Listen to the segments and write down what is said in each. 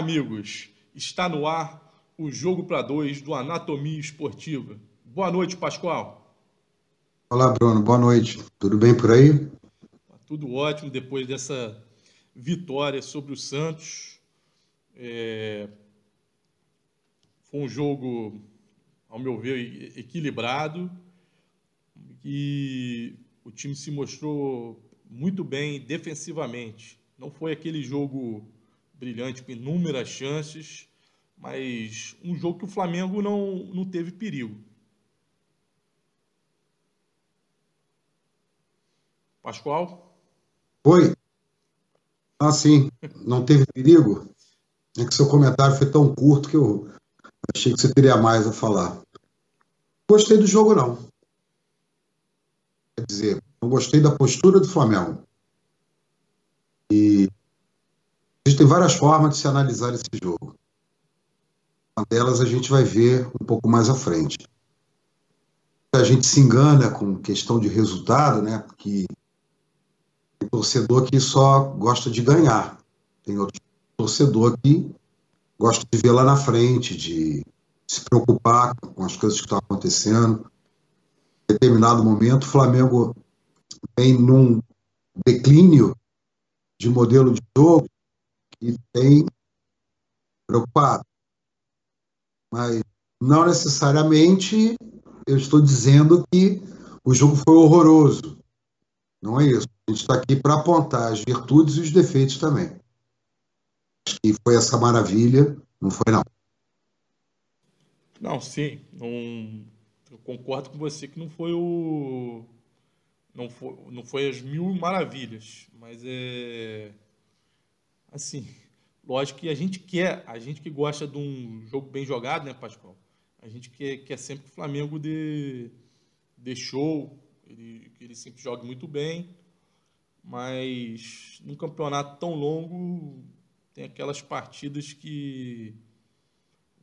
Amigos! Está no ar o Jogo para Dois do Anatomia Esportiva. Boa noite, Pascoal. Olá, Bruno. Boa noite. Tudo bem por aí? Tá tudo ótimo depois dessa vitória sobre o Santos. É... Foi um jogo, ao meu ver, equilibrado e o time se mostrou muito bem defensivamente. Não foi aquele jogo brilhante, com inúmeras chances, mas um jogo que o Flamengo não, não teve perigo. Pascoal? Oi. Ah, sim. Não teve perigo? É que seu comentário foi tão curto que eu achei que você teria mais a falar. Gostei do jogo, não. Quer dizer, não gostei da postura do Flamengo. E Existem várias formas de se analisar esse jogo. Uma delas a gente vai ver um pouco mais à frente. A gente se engana com questão de resultado, né? Porque tem torcedor que só gosta de ganhar. Tem outro torcedor que gosta de ver lá na frente, de se preocupar com as coisas que estão acontecendo. Em determinado momento, o Flamengo vem num declínio de modelo de jogo e tem preocupado. Mas não necessariamente eu estou dizendo que o jogo foi horroroso. Não é isso. A gente está aqui para apontar as virtudes e os defeitos também. Acho que foi essa maravilha, não foi não. Não, sim. Não, eu concordo com você que não foi o. Não foi, não foi as mil maravilhas, mas é assim, lógico que a gente quer, a gente que gosta de um jogo bem jogado, né, Pascoal? A gente quer, quer sempre que o Flamengo dê, dê show, ele, que ele sempre jogue muito bem, mas num campeonato tão longo tem aquelas partidas que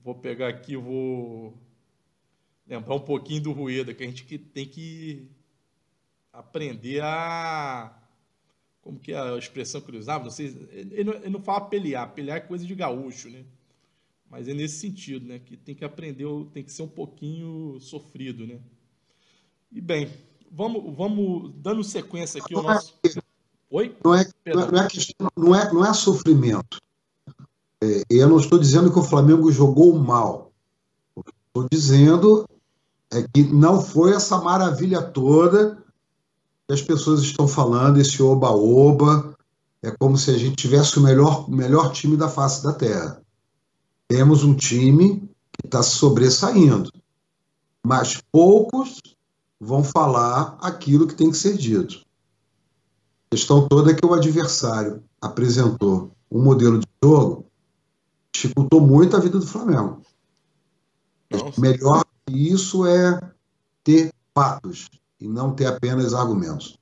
vou pegar aqui, vou lembrar um pouquinho do Rueda, que a gente que tem que aprender a como que é a expressão que ele usava, não sei, ele não, ele não fala pelear, pelear é coisa de gaúcho, né? Mas é nesse sentido, né? Que tem que aprender, tem que ser um pouquinho sofrido, né? E bem, vamos, vamos dando sequência aqui ao nosso. Oi? Não é, não é, questão, não é, não é sofrimento. É, eu não estou dizendo que o Flamengo jogou mal. O que estou dizendo é que não foi essa maravilha toda as pessoas estão falando, esse oba-oba, é como se a gente tivesse o melhor, melhor time da face da Terra. Temos um time que está sobressaindo, mas poucos vão falar aquilo que tem que ser dito. A questão toda é que o adversário apresentou um modelo de jogo que dificultou muito a vida do Flamengo. Nossa. Melhor que isso é ter fatos, e não ter apenas argumentos.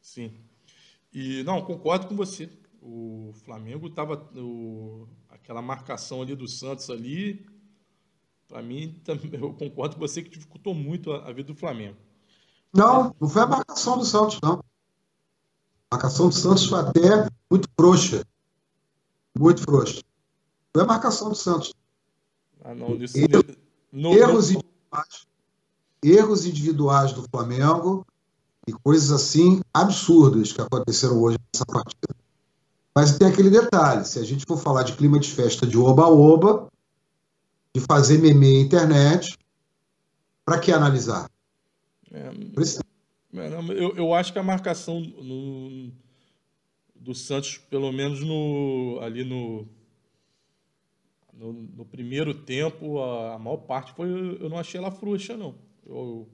Sim. E não, concordo com você. O Flamengo estava aquela marcação ali do Santos ali, para mim, eu concordo com você que dificultou muito a, a vida do Flamengo. Não, não foi a marcação do Santos, não. A marcação do Santos foi até muito frouxa. Muito frouxa. Foi a marcação do Santos. Ah, não, isso, erros, erros individuais erros individuais do Flamengo e coisas assim absurdas que aconteceram hoje nessa partida. Mas tem aquele detalhe: se a gente for falar de clima de festa de oba-oba, de fazer meme na internet, para que analisar? É, é eu, eu acho que a marcação no, do Santos, pelo menos no, ali no, no, no primeiro tempo, a, a, maior parte foi. Eu não achei ela frouxa, não. Eu,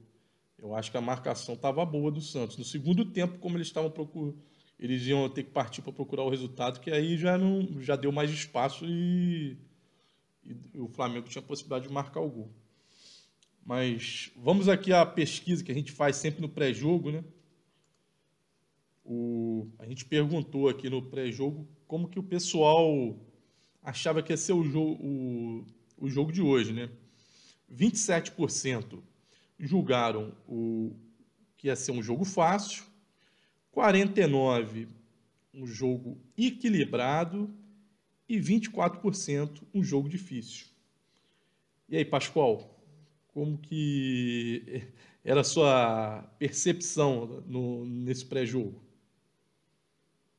eu acho que a marcação estava boa do Santos. No segundo tempo, como eles estavam procurando, eles iam ter que partir para procurar o resultado, que aí já não já deu mais espaço e, e o Flamengo tinha a possibilidade de marcar o gol. Mas vamos aqui à pesquisa que a gente faz sempre no pré-jogo, né? O, a gente perguntou aqui no pré-jogo como que o pessoal achava que ia ser o jogo, o, o jogo de hoje, né? 27% julgaram o que ia ser um jogo fácil, 49 um jogo equilibrado e 24% um jogo difícil. E aí, Pascoal, como que era a sua percepção no, nesse pré-jogo?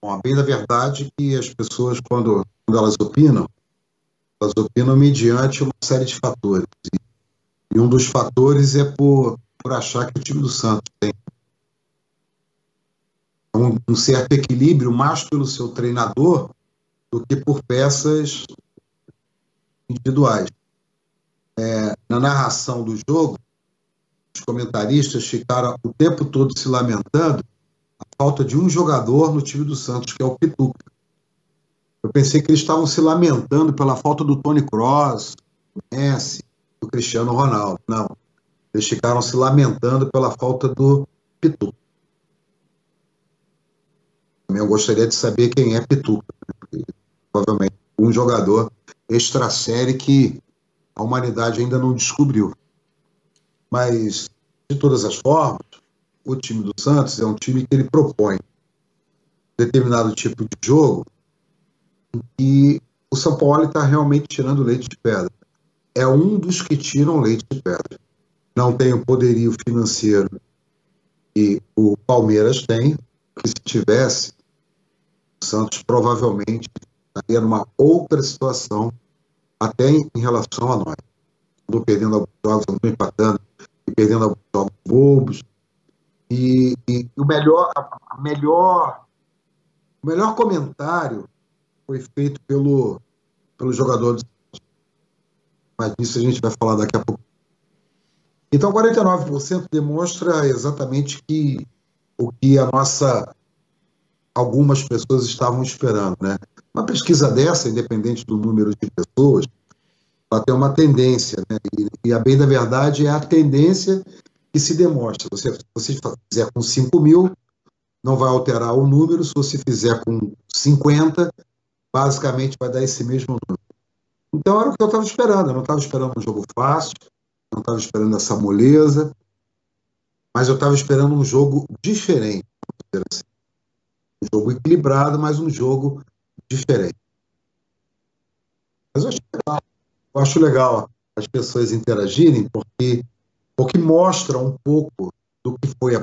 Bom, a bem da verdade é que as pessoas, quando, quando elas opinam, elas opinam mediante uma série de fatores. E um dos fatores é por, por achar que o time do Santos tem um, um certo equilíbrio mais pelo seu treinador do que por peças individuais. É, na narração do jogo, os comentaristas ficaram o tempo todo se lamentando a falta de um jogador no time do Santos, que é o Pituca. Eu pensei que eles estavam se lamentando pela falta do Tony Cross, do Messi, do Cristiano Ronaldo. Não. Eles ficaram se lamentando pela falta do Pituca. Eu gostaria de saber quem é Pituca. Né? Provavelmente um jogador extra série que a humanidade ainda não descobriu. Mas, de todas as formas, o time do Santos é um time que ele propõe determinado tipo de jogo e o São Paulo está realmente tirando leite de pedra. É um dos que tiram leite de pedra. Não tem o poderio financeiro que o Palmeiras tem, que se tivesse, o Santos provavelmente estaria numa outra situação até em, relação a nós. Andou perdendo alguns jogos, andou empatando e perdendo alguns jogos bobos. E, e o melhor, a melhor, o melhor comentário foi feito pelo, pelo jogador do mas disso a gente vai falar daqui a pouco. Então, 49% demonstra exatamente que o que a nossa algumas pessoas estavam esperando, né? Uma pesquisa dessa, independente do número de pessoas, ela tem uma tendência, né? E, e, a bem da verdade é a tendência que se demonstra. Você, se você fizer com 5 mil, não vai alterar o número. Se você fizer com 50, basicamente vai dar esse mesmo número. Então era o que eu estava esperando. Eu não estava esperando um jogo fácil, não estava esperando essa moleza, mas eu estava esperando um jogo diferente. Assim. Um jogo equilibrado, mas um jogo diferente. Mas eu acho legal, eu acho legal as pessoas interagirem, porque, porque mostra um pouco do que foi a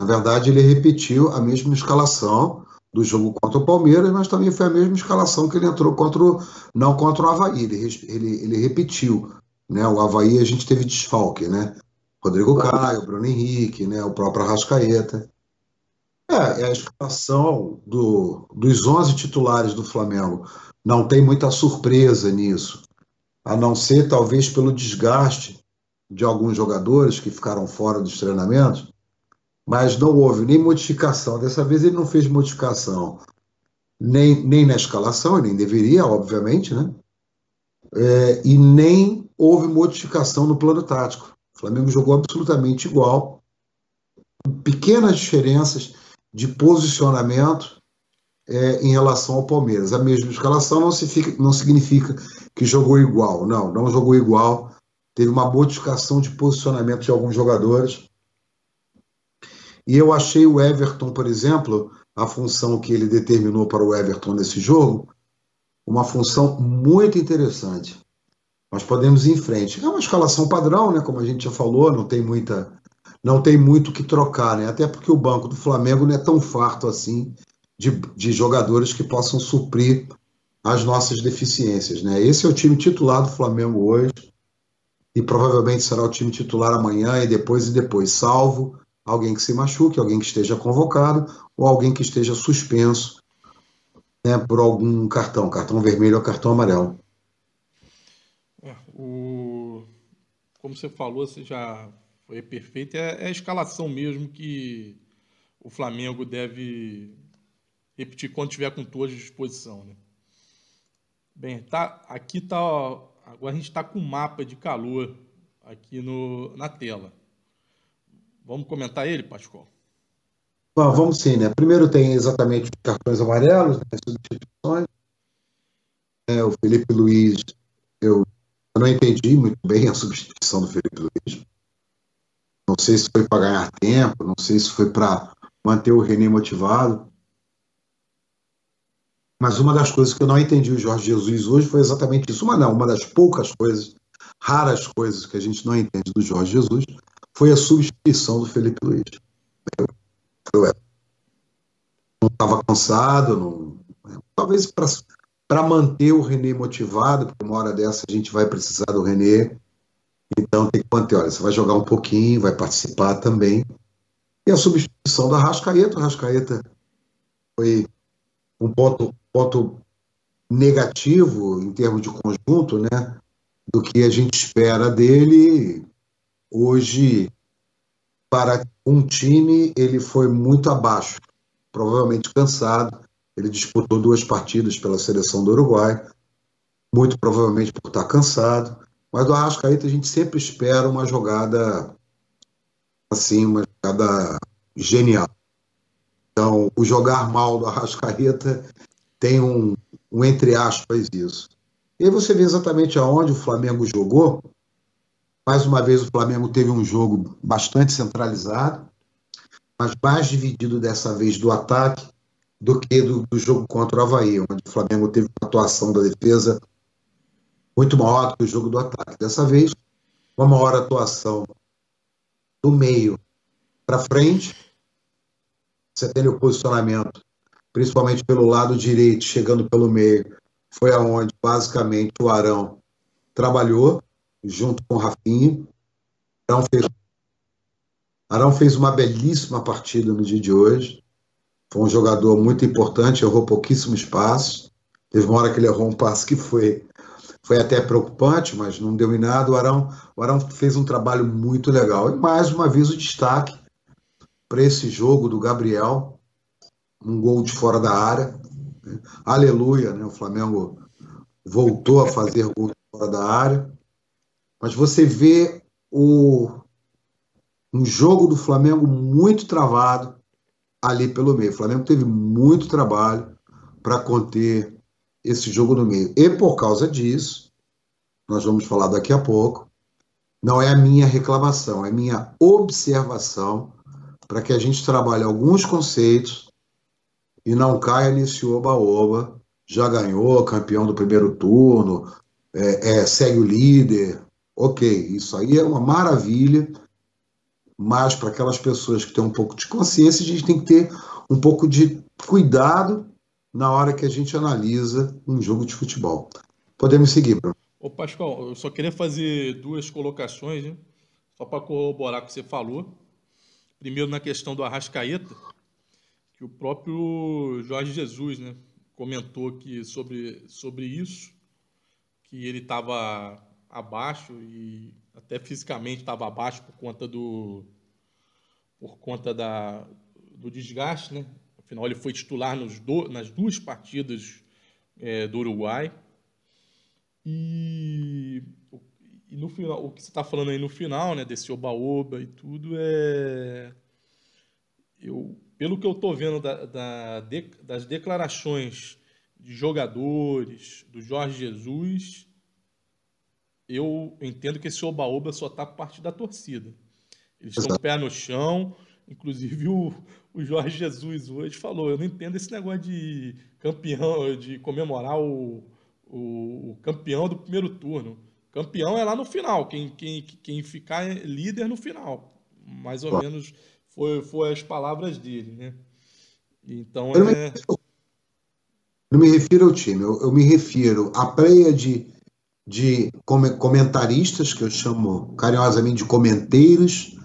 Na verdade, ele repetiu a mesma escalação do jogo contra o Palmeiras, mas também foi a mesma escalação que ele entrou contra o, não contra o Havaí. Ele, ele, ele repetiu. Né? O Havaí a gente teve desfalque, né? Rodrigo Caio, Bruno Henrique, né? o próprio Arrascaeta. É, é a escalação do, dos 11 titulares do Flamengo. Não tem muita surpresa nisso, a não ser talvez pelo desgaste de alguns jogadores que ficaram fora dos treinamentos mas não houve nem modificação. Dessa vez ele não fez modificação nem, nem na escalação, nem deveria, obviamente, né? É, e nem houve modificação no plano tático. O Flamengo jogou absolutamente igual, pequenas diferenças de posicionamento é, em relação ao Palmeiras. A mesma escalação não, fica, não significa que jogou igual, não, não jogou igual. Teve uma modificação de posicionamento de alguns jogadores e eu achei o Everton, por exemplo, a função que ele determinou para o Everton nesse jogo, uma função muito interessante. Nós podemos ir em frente. É uma escalação padrão, né? Como a gente já falou, não tem muita, não tem muito que trocar, né? Até porque o banco do Flamengo não é tão farto assim de, de jogadores que possam suprir as nossas deficiências. Né? Esse é o time titular do Flamengo hoje e provavelmente será o time titular amanhã e depois e depois, salvo alguém que se machuque, alguém que esteja convocado ou alguém que esteja suspenso né, por algum cartão, cartão vermelho ou cartão amarelo. É, o... Como você falou, você já foi perfeito. É, é a escalação mesmo que o Flamengo deve repetir quando tiver com todos à disposição. Né? Bem, tá, aqui tá. Agora a gente está com um mapa de calor aqui no, na tela. Vamos comentar ele, Pascoal? Bom, vamos sim, né? Primeiro tem exatamente os cartões amarelos, né, as substituições. É, o Felipe Luiz, eu, eu não entendi muito bem a substituição do Felipe Luiz. Não sei se foi para ganhar tempo, não sei se foi para manter o René motivado. Mas uma das coisas que eu não entendi o Jorge Jesus hoje foi exatamente isso. Uma não, uma das poucas coisas, raras coisas que a gente não entende do Jorge Jesus, foi a substituição do Felipe Luiz. Eu, não estava cansado, não, talvez para manter o René motivado, porque uma hora dessa a gente vai precisar do René. Então tem que manter, olha, você vai jogar um pouquinho, vai participar também. E a substituição da Rascaeta, o Rascaeta foi um ponto, ponto negativo em termos de conjunto, né? Do que a gente espera dele. Hoje, para um time, ele foi muito abaixo, provavelmente cansado. Ele disputou duas partidas pela seleção do Uruguai, muito provavelmente por estar cansado. Mas do Arrascaeta a gente sempre espera uma jogada assim, uma jogada genial. Então, o jogar mal do Arrascaeta tem um, um entre aspas isso. E aí você vê exatamente aonde o Flamengo jogou. Mais uma vez, o Flamengo teve um jogo bastante centralizado, mas mais dividido dessa vez do ataque do que do, do jogo contra o Havaí, onde o Flamengo teve uma atuação da defesa muito maior que o jogo do ataque. Dessa vez, uma maior atuação do meio para frente você tem o posicionamento, principalmente pelo lado direito, chegando pelo meio, foi aonde basicamente o Arão trabalhou junto com o Rafinha. Arão fez, Arão fez uma belíssima partida no dia de hoje. Foi um jogador muito importante, errou pouquíssimo espaço. Teve uma hora que ele errou um passe que foi, foi até preocupante, mas não deu em nada. O Arão, o Arão fez um trabalho muito legal. E mais uma vez o destaque para esse jogo do Gabriel, um gol de fora da área. Aleluia, né? O Flamengo voltou a fazer gol de fora da área. Mas você vê o, um jogo do Flamengo muito travado ali pelo meio. O Flamengo teve muito trabalho para conter esse jogo no meio. E por causa disso, nós vamos falar daqui a pouco, não é a minha reclamação, é minha observação para que a gente trabalhe alguns conceitos e não caia nesse oba-oba. Já ganhou, campeão do primeiro turno, é, é, segue o líder. Ok, isso aí é uma maravilha, mas para aquelas pessoas que têm um pouco de consciência, a gente tem que ter um pouco de cuidado na hora que a gente analisa um jogo de futebol. Podemos seguir, Bruno. Ô, Pascoal, eu só queria fazer duas colocações, né? só para corroborar o que você falou. Primeiro, na questão do Arrascaeta, que o próprio Jorge Jesus né, comentou que sobre, sobre isso, que ele estava abaixo e até fisicamente estava abaixo por conta do por conta da, do desgaste, né? Afinal, ele foi titular do, nas duas partidas é, do Uruguai. E e no final, o que você está falando aí no final, né, desse oba-oba e tudo, é. Eu, pelo que eu estou vendo da, da, de, das declarações de jogadores, do Jorge Jesus, eu entendo que esse oba-oba só está parte da torcida. Eles estão pé no chão, inclusive o, o Jorge Jesus hoje falou: eu não entendo esse negócio de campeão, de comemorar o, o, o campeão do primeiro turno. Campeão é lá no final, quem, quem, quem ficar é líder no final. Mais ou menos foi, foi as palavras dele, né? Então é. Não me refiro ao time, eu, eu me refiro à pleia de, de comentaristas, que eu chamo carinhosamente de comenteiros,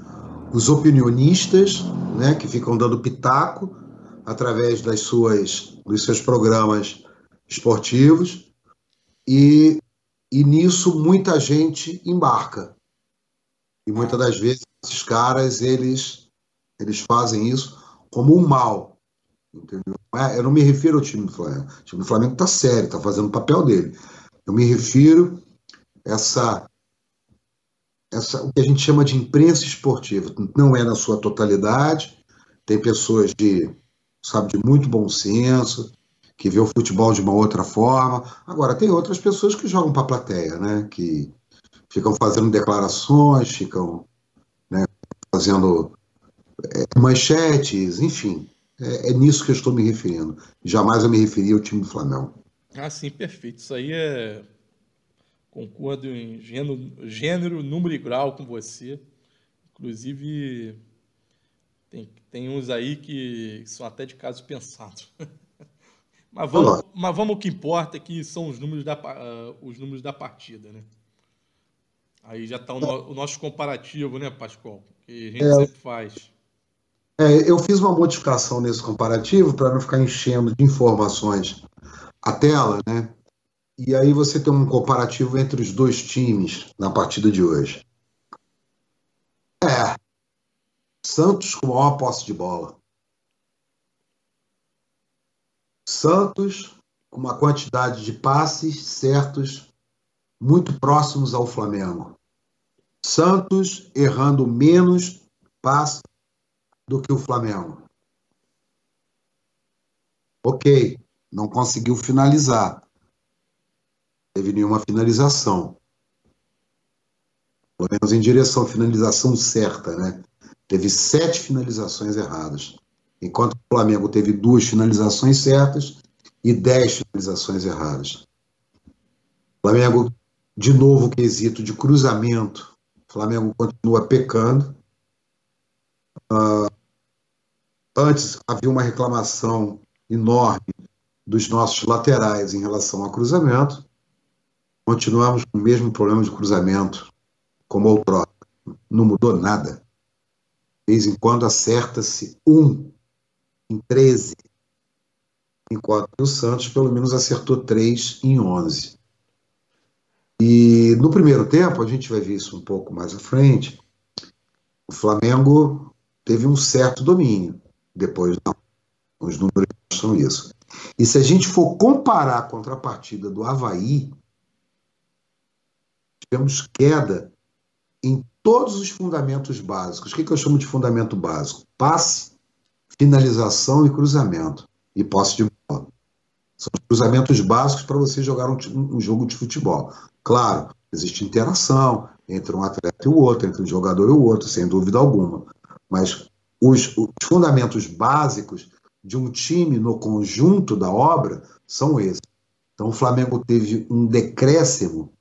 os opinionistas, né, que ficam dando pitaco através das suas, dos seus programas esportivos, e, e nisso muita gente embarca. E muitas das vezes esses caras, eles, eles fazem isso como um mal. Entendeu? É, eu não me refiro ao time do Flamengo. O time do Flamengo está sério, está fazendo o papel dele. Eu me refiro a essa, essa, o que a gente chama de imprensa esportiva. Não é na sua totalidade. Tem pessoas de, sabe, de muito bom senso, que vê o futebol de uma outra forma. Agora, tem outras pessoas que jogam para a plateia, né? Que ficam fazendo declarações, ficam né, fazendo é, manchetes, enfim. É, é, nisso que eu estou me referindo. Jamais eu me referi ao time do Flamengo. Ah, sim, perfeito. Isso aí é. Concordo em gênero, gênero número e grau com você. Inclusive, tem, tem uns aí que são até de caso pensado. mas, vamos, mas vamos o que importa, que são os números da, uh, os números da partida, né? Aí já está o, no, o, nosso comparativo, né, Pascoal? Que a gente é, sempre faz. É, eu fiz uma modificação nesse comparativo para não ficar enchendo de informações a tela, né? E aí você tem um comparativo entre os dois times na partida de hoje. É. Santos com maior posse de bola. Santos com uma quantidade de passes certos muito próximos ao Flamengo. Santos errando menos passes do que o Flamengo. Ok, não conseguiu finalizar. Teve nenhuma finalização. Pelo menos em direção à finalização certa, né? Teve sete finalizações erradas. Enquanto o Flamengo teve duas finalizações certas e dez finalizações erradas. O Flamengo, de novo, quesito de cruzamento. O Flamengo continua pecando. Uh, Antes havia uma reclamação enorme dos nossos laterais em relação ao cruzamento. Continuamos com o mesmo problema de cruzamento como outrora. Não mudou nada. De vez em quando acerta-se um em 13, enquanto o Santos pelo menos acertou três em 11. E no primeiro tempo, a gente vai ver isso um pouco mais à frente, o Flamengo teve um certo domínio. Depois, não. Os números mostram isso. E se a gente for comparar a contrapartida do Havaí, tivemos queda em todos os fundamentos básicos. O que, que eu chamo de fundamento básico? Passe, finalização e cruzamento. E posse de bola. São os cruzamentos básicos para você jogar um, um, jogo de futebol. Claro, existe interação entre um atleta e o outro, entre um jogador e o outro, sem dúvida alguma. Mas os, os fundamentos básicos de um time no conjunto da obra são esses. Então o Flamengo teve um decréscimo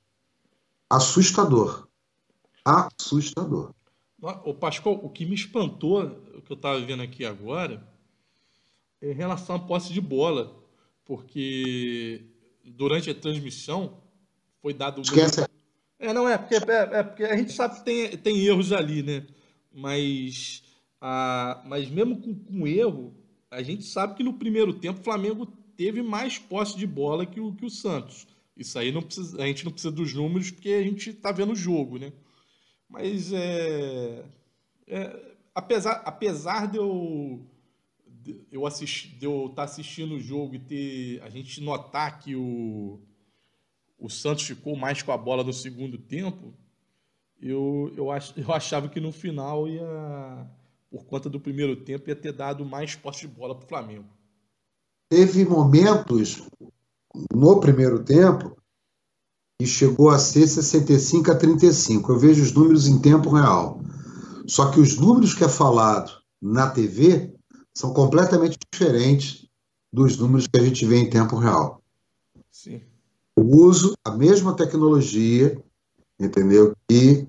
assustador. Assustador. O Pascoal, o que me espantou, o que eu estava vendo aqui agora, é em relação à posse de bola. Porque durante a transmissão foi dado. Esquece. É, não é, porque, é, é, porque a gente sabe que tem, tem erros ali, né? Mas ah, mas mesmo com, com erro, a gente sabe que no primeiro tempo o Flamengo teve mais posse de bola que o, que o Santos. Isso aí não precisa, a gente não precisa dos números porque a gente está vendo o jogo, né? Mas é, é, apesar, apesar de eu eu assistir, eu estar tá assistindo o jogo e ter a gente notar que o o Santos ficou mais com a bola no segundo tempo, eu, eu, ach, eu achava que no final ia por conta do primeiro tempo, ia ter dado mais posse de bola para o Flamengo. Teve momentos no primeiro tempo que chegou a ser 65 a 35. Eu vejo os números em tempo real. Só que os números que é falado na TV são completamente diferentes dos números que a gente vê em tempo real. Sim. Eu uso a mesma tecnologia, entendeu? Que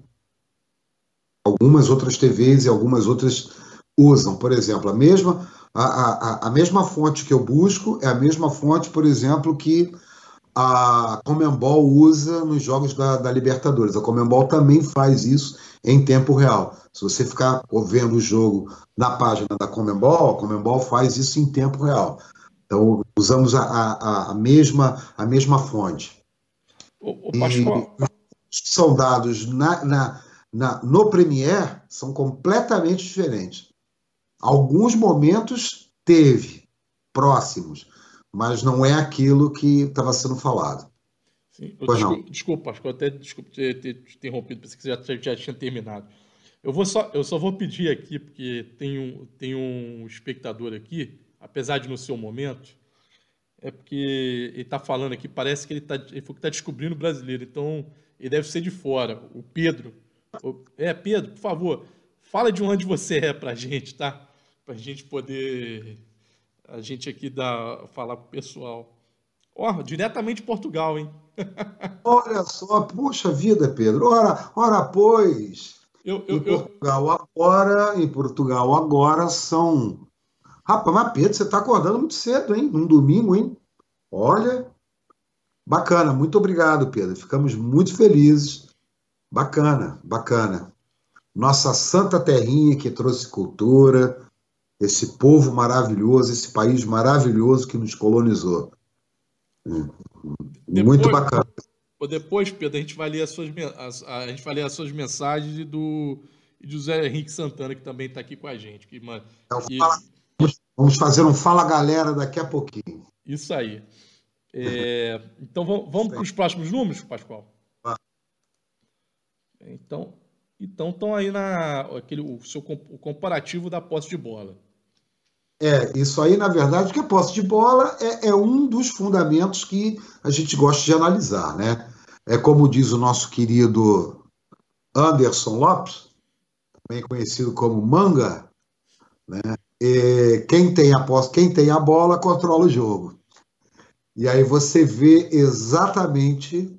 algumas outras TVs e algumas outras usam. Por exemplo, a mesma, a, a, a mesma fonte que eu busco é a mesma fonte, por exemplo, que a Comembol usa nos jogos da, da, Libertadores. A Comembol também faz isso em tempo real. Se você ficar vendo o jogo na página da Comembol, a Comembol faz isso em tempo real. Então, usamos a, a, a mesma, a mesma fonte. O, o Pascoal... são dados na, na, na, no Premiere são completamente diferentes. Alguns momentos teve próximos, mas não é aquilo que estava sendo falado. Sim, pois desculpa, não. desculpa, Pascoal, até desculpa ter, ter interrompido, pensei que você já, já, tinha terminado. Eu, vou só, eu só vou pedir aqui, porque tem um, tem um espectador aqui, apesar de no seu momento, é porque ele está falando aqui, parece que ele está tá descobrindo o brasileiro, então ele deve ser de fora. O Pedro. É, Pedro, por favor, fala de onde você é para a gente, tá? Para a gente poder, a gente aqui dar, falar com o pessoal. Ó, oh, diretamente de Portugal, hein? Olha só, puxa vida, Pedro. Ora, ora pois. Eu, eu, em Portugal eu... agora, em Portugal agora são Rapaz, mas Pedro, você está acordando muito cedo, hein? Num domingo, hein? Olha, bacana. Muito obrigado, Pedro. Ficamos muito felizes. Bacana, bacana. Nossa santa terrinha que trouxe cultura, esse povo maravilhoso, esse país maravilhoso que nos colonizou. Depois, muito bacana. Depois, Pedro, a gente vai ler as suas, a, gente vai ler as suas mensagens e do, e do José Henrique Santana, que também está aqui com a gente. Que, então, que, fala, Vamos fazer um Fala Galera daqui a pouquinho. Isso aí. É, então vamos, vamos para os próximos números, Pascoal? Então, então estão aí na aquele o seu o comparativo da posse de bola. É, isso aí, na verdade, que a posse de bola é, é, um dos fundamentos que a gente gosta de analisar, né? É como diz o nosso querido Anderson Lopes, também conhecido como Manga, né? quem, tem a posse, quem tem a bola controla o jogo. E aí você vê exatamente.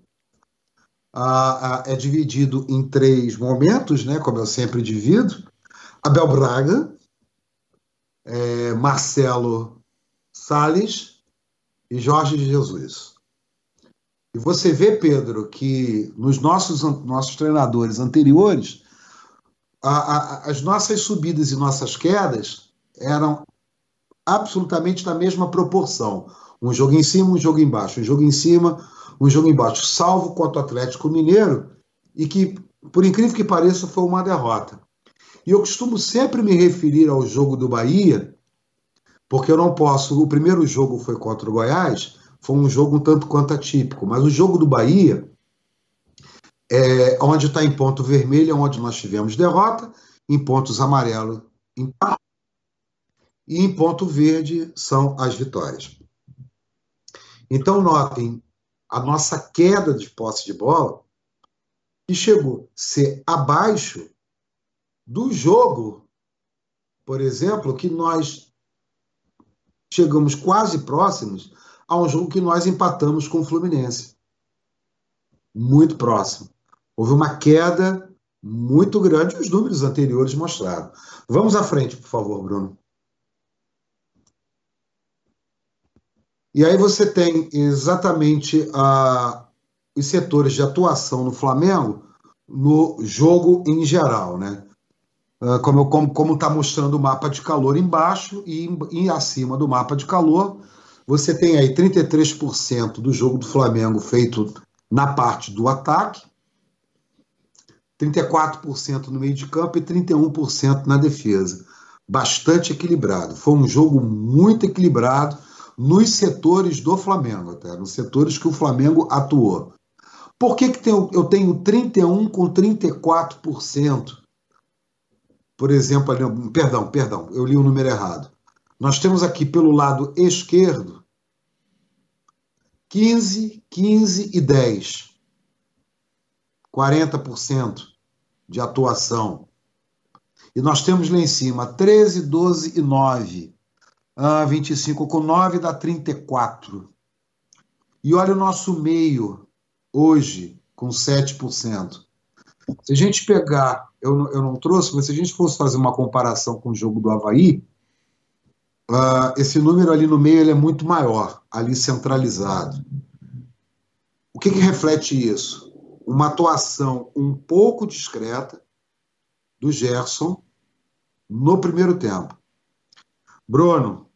É dividido em três momentos, né, como eu sempre divido. Abel Braga, é, Marcelo Salles e Jorge Jesus. E você vê, Pedro, que nos nossos, nossos treinadores anteriores, a, a, as nossas subidas e nossas quedas eram absolutamente na mesma proporção. Um jogo em cima, um jogo embaixo, um jogo em cima, um jogo embaixo, salvo contra o Atlético Mineiro, e que, por incrível que pareça, foi uma derrota. E eu costumo sempre me referir ao jogo do Bahia, porque eu não posso. O primeiro jogo foi contra o Goiás, foi um jogo um tanto quanto atípico, mas o jogo do Bahia, é, onde está em ponto vermelho, é onde nós tivemos derrota, em pontos amarelo, empate e em ponto verde são as vitórias. Então, notem a nossa queda de posse de bola, que chegou a ser abaixo do jogo, por exemplo, que nós chegamos quase próximos a um jogo que nós empatamos com o Fluminense. Muito próximo. Houve uma queda muito grande, os números anteriores mostraram. Vamos à frente, por favor, Bruno. E aí você tem exatamente a, os setores de atuação no Flamengo no jogo em geral, né? Ah, como está como, está mostrando o mapa de calor embaixo e, e acima do mapa de calor, você tem aí 33% do jogo do Flamengo feito na parte do ataque, 34% no meio de campo e 31% na defesa. Bastante equilibrado. Foi um jogo muito equilibrado nos setores do Flamengo, até, nos setores que o Flamengo atuou. Por que, que eu tenho 31 com 34%? Por exemplo, ali, perdão, perdão, eu li o número errado. Nós temos aqui pelo lado esquerdo 15, 15 e 10. 40% de atuação. E nós temos lá em cima 13, 12 e 9. Ah, 25 com 9 dá 34. E olha o nosso meio hoje com 7%. Se a gente pegar, eu, eu não trouxe, mas se a gente fosse fazer uma comparação com o jogo do Havaí, uh, esse número ali no meio ele é muito maior, ali centralizado. O que, que reflete isso? Uma atuação um pouco discreta do Gerson no primeiro tempo. Bruno,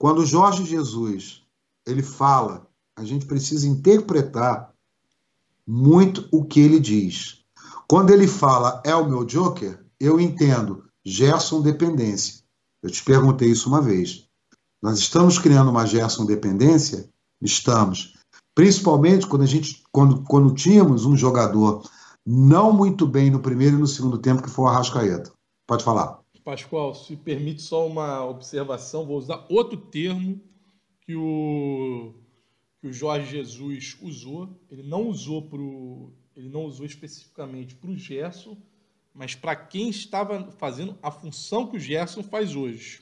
quando Jorge Jesus ele fala, a gente precisa interpretar muito o que ele diz. Quando ele fala é o meu Joker, eu entendo Gerson dependência. Eu te perguntei isso uma vez. Nós estamos criando uma Gerson dependência? Estamos. Principalmente quando a gente quando, quando tínhamos um jogador não muito bem no primeiro e no segundo tempo, que foi o Arrascaeta. Pode falar. Pascoal, se permite só uma observação, vou usar outro termo que o, que o Jorge Jesus usou. Ele não usou pro, ele não usou especificamente para o Gerson, mas para quem estava fazendo a função que o Gerson faz hoje.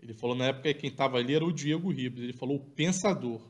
Ele falou na época que quem estava ali era o Diego Ribas. Ele falou o pensador.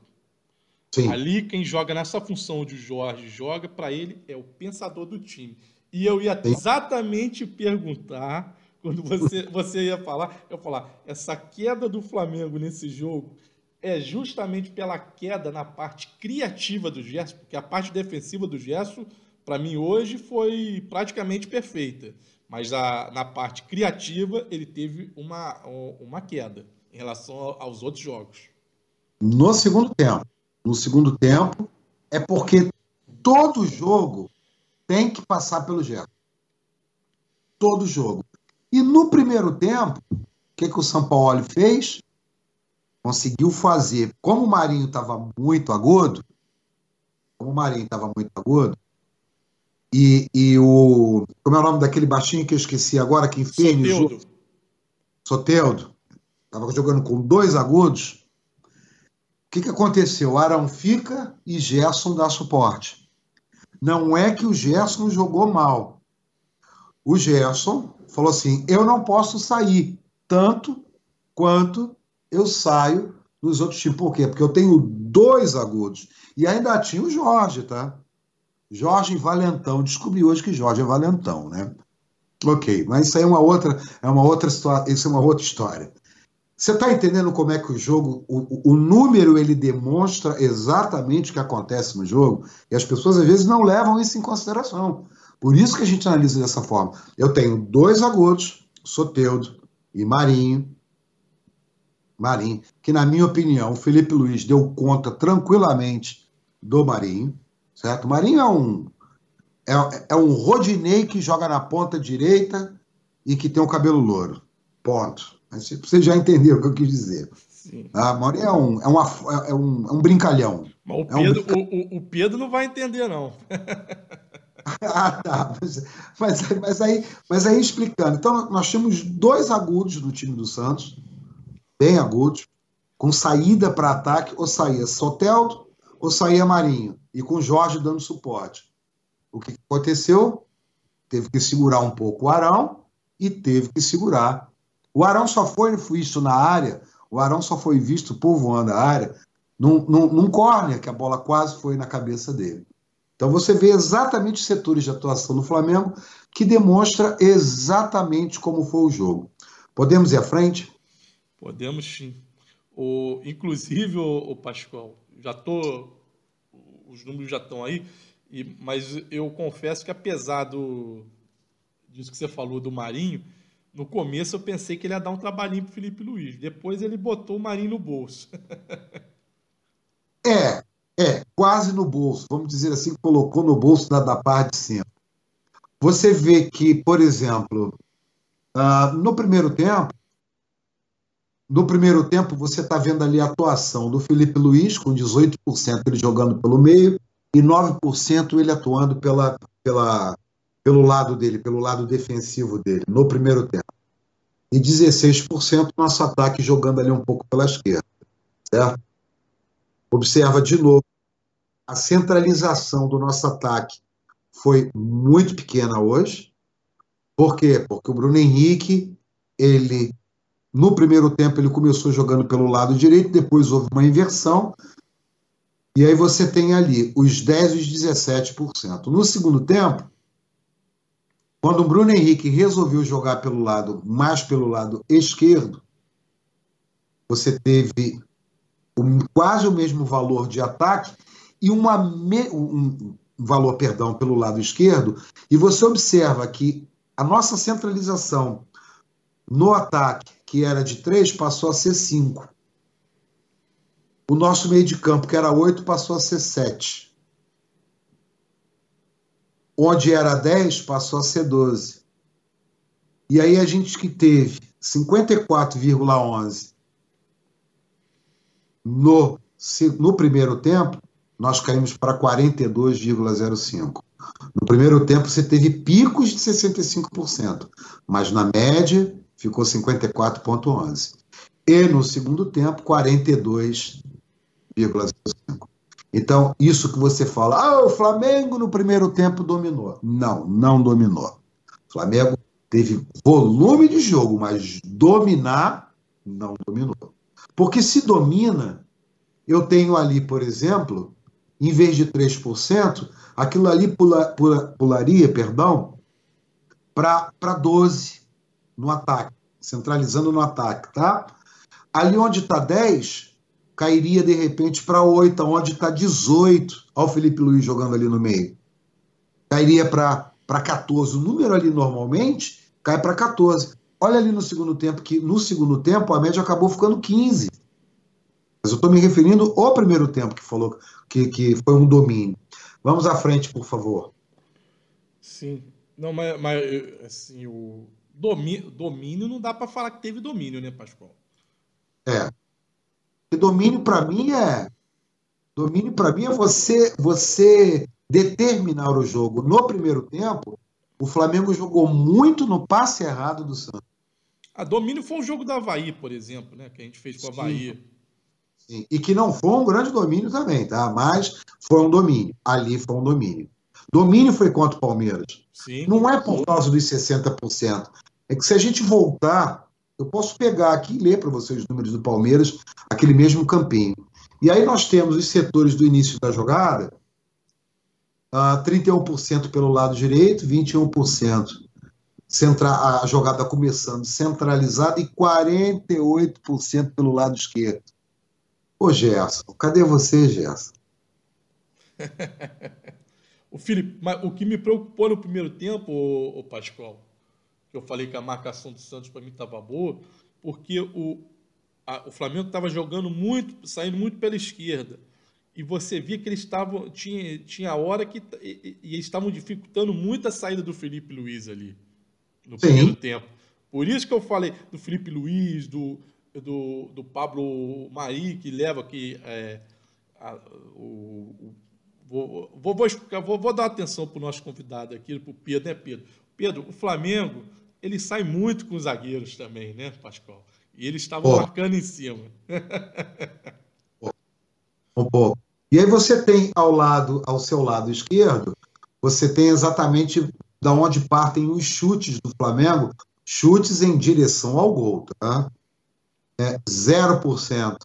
Sim. Ali quem joga nessa função onde o Jorge joga, para ele é o pensador do time. E eu ia exatamente perguntar, quando você, você ia falar, eu ia falar, essa queda do Flamengo nesse jogo é justamente pela queda na parte criativa do Gerson, porque a parte defensiva do Gerson, para mim hoje, foi praticamente perfeita. Mas a, na parte criativa, ele teve uma, uma queda em relação aos outros jogos. No segundo tempo. No segundo tempo, é porque todo jogo tem que passar pelo Gerson. Todo jogo. E no primeiro tempo, o que, que o São Paulo fez? Conseguiu fazer. Como o Marinho estava muito agudo, como o Marinho estava muito agudo, e, e o. Como é o nome daquele baixinho que eu esqueci agora, que infernizou? Soteudo. Soteudo. Estava jogando com dois agudos. O que, que aconteceu? Arão fica e Gerson dá suporte. Não é que o Gerson jogou mal. O Gerson falou assim: eu não posso sair tanto quanto eu saio nos outros times. Por quê? Porque eu tenho dois agudos. E ainda tinha o Jorge, tá? Jorge Valentão. Descobri hoje que Jorge é Valentão, né? Ok, mas isso aí é uma outra, é uma outra história, isso é uma outra história. Você está entendendo como é que o jogo, o, o, número ele demonstra exatamente o que acontece no jogo e as pessoas às vezes não levam isso em consideração. Por isso que a gente analisa dessa forma. Eu tenho dois agudos, Soteudo e Marinho. Marinho, que na minha opinião, o Felipe Luiz deu conta tranquilamente do Marinho, certo? Marinho é um é, é um Rodinei que joga na ponta direita e que tem o cabelo louro. Ponto. Mas você já entendeu o que eu quis dizer. Sim. A Mauri é um, é, uma, é, um, é um brincalhão. Mas o Pedro, é um o, o, Pedro não vai entender, não. ah, tá. Mas, mas, aí, mas aí explicando. Então, nós temos dois agudos no time do Santos, bem agudos, com saída para ataque, ou saía Soteldo ou saía Marinho, e com Jorge dando suporte. O que aconteceu? Teve que segurar um pouco o Arão e teve que segurar o Arão só foi visto na área, o Arão só foi visto povoando a área num, num, num córner que a bola quase foi na cabeça dele. Então você vê exatamente os setores de atuação do Flamengo que demonstra exatamente como foi o jogo. Podemos ir à frente? Podemos sim. O, inclusive, o, o Pascoal, já tô, os números já estão aí, e, mas eu confesso que apesar do, disso que você falou do Marinho, no começo eu pensei que ele ia dar um trabalhinho pro Felipe Luiz. Depois ele botou o Marinho no bolso. é, é, quase no bolso. Vamos dizer assim, colocou no bolso da, da parte de cima. Você vê que, por exemplo, uh, no primeiro tempo, no primeiro tempo, você está vendo ali a atuação do Felipe Luiz, com 18% ele jogando pelo meio, e 9% ele atuando pela, pela, pelo lado dele, pelo lado defensivo dele, no primeiro tempo. E 16% nosso ataque jogando ali um pouco pela esquerda. Certo? Observa de novo, a centralização do nosso ataque foi muito pequena hoje. Por quê? Porque o Bruno Henrique, ele no primeiro tempo ele começou jogando pelo lado direito, depois houve uma inversão, e aí você tem ali os 10 e os 17%. No segundo tempo, quando o Bruno Henrique resolveu jogar pelo lado, mais pelo lado esquerdo, você teve um, quase o mesmo valor de ataque e uma me, um, um valor, perdão, pelo lado esquerdo, e você observa que a nossa centralização no ataque, que era de 3, passou a ser 5. O nosso meio de campo, que era 8, passou a ser 7. Onde era 10, passou a ser 12. E aí a gente que teve 54,11 no, no primeiro tempo, nós caímos para 42,05. No primeiro tempo, você teve picos de 65%, mas na média ficou 54,11%. E no segundo tempo, 42,05%. Então, isso que você fala, ah, o Flamengo no primeiro tempo dominou. Não, não dominou. O Flamengo teve volume de jogo, mas dominar, não dominou. Porque se domina, eu tenho ali, por exemplo, em vez de 3%, aquilo ali pula, pula, pularia, perdão, para 12 no ataque, centralizando no ataque, tá? Ali onde está 10, cairia de repente para 8, onde está 18. Olha o Felipe Luiz jogando ali no meio. Cairia para 14. O número ali normalmente cai para 14. Olha ali no segundo tempo, que no segundo tempo a média acabou ficando 15. Mas eu estou me referindo ao primeiro tempo que falou que, que foi um domínio. Vamos à frente, por favor. Sim. Não, mas, mas assim, o domínio, domínio não dá para falar que teve domínio, né, Pascoal? É. E domínio para mim é domínio para mim é você você determinar o jogo. No primeiro tempo, o Flamengo jogou muito no passe errado do Santos. A domínio foi o jogo da Havaí, por exemplo, né, que a gente fez com a Havaí. Sim. E que não foi um grande domínio também, tá? Mas foi um domínio. Ali foi um domínio. Domínio foi contra o Palmeiras. Sim. Não é por causa dos 60%. É que se a gente voltar, eu posso pegar aqui e ler para vocês os números do Palmeiras, aquele mesmo campinho. E aí nós temos os setores do início da jogada, uh, 31% pelo lado direito, 21% centra a jogada começando centralizada e 48% pelo lado esquerdo. Ô Gerson, cadê você, Gerson? o Felipe, o que me preocupou no primeiro tempo, o, Pascoal, que eu falei que a marcação do Santos para mim estava boa, porque o, a, o Flamengo estava jogando muito, saindo muito pela esquerda. E você via que eles estavam. Tinha, tinha hora que. E, e eles estavam dificultando muito a saída do Felipe Luiz ali. No Sim. primeiro tempo. Por isso que eu falei do Felipe Luiz, do, do, do Pablo Mari, que leva aqui é, a, o, o vou, vou, vou, vou, vou dar atenção para o nosso convidado aqui, para o Pedro, né, Pedro? Pedro, o Flamengo, ele sai muito com os zagueiros também, né, Pascoal? E eles estavam marcando em cima. um pouco. E aí você tem ao lado, ao seu lado esquerdo, você tem exatamente da onde partem os chutes do Flamengo, chutes em direção ao gol, tá? é 0%.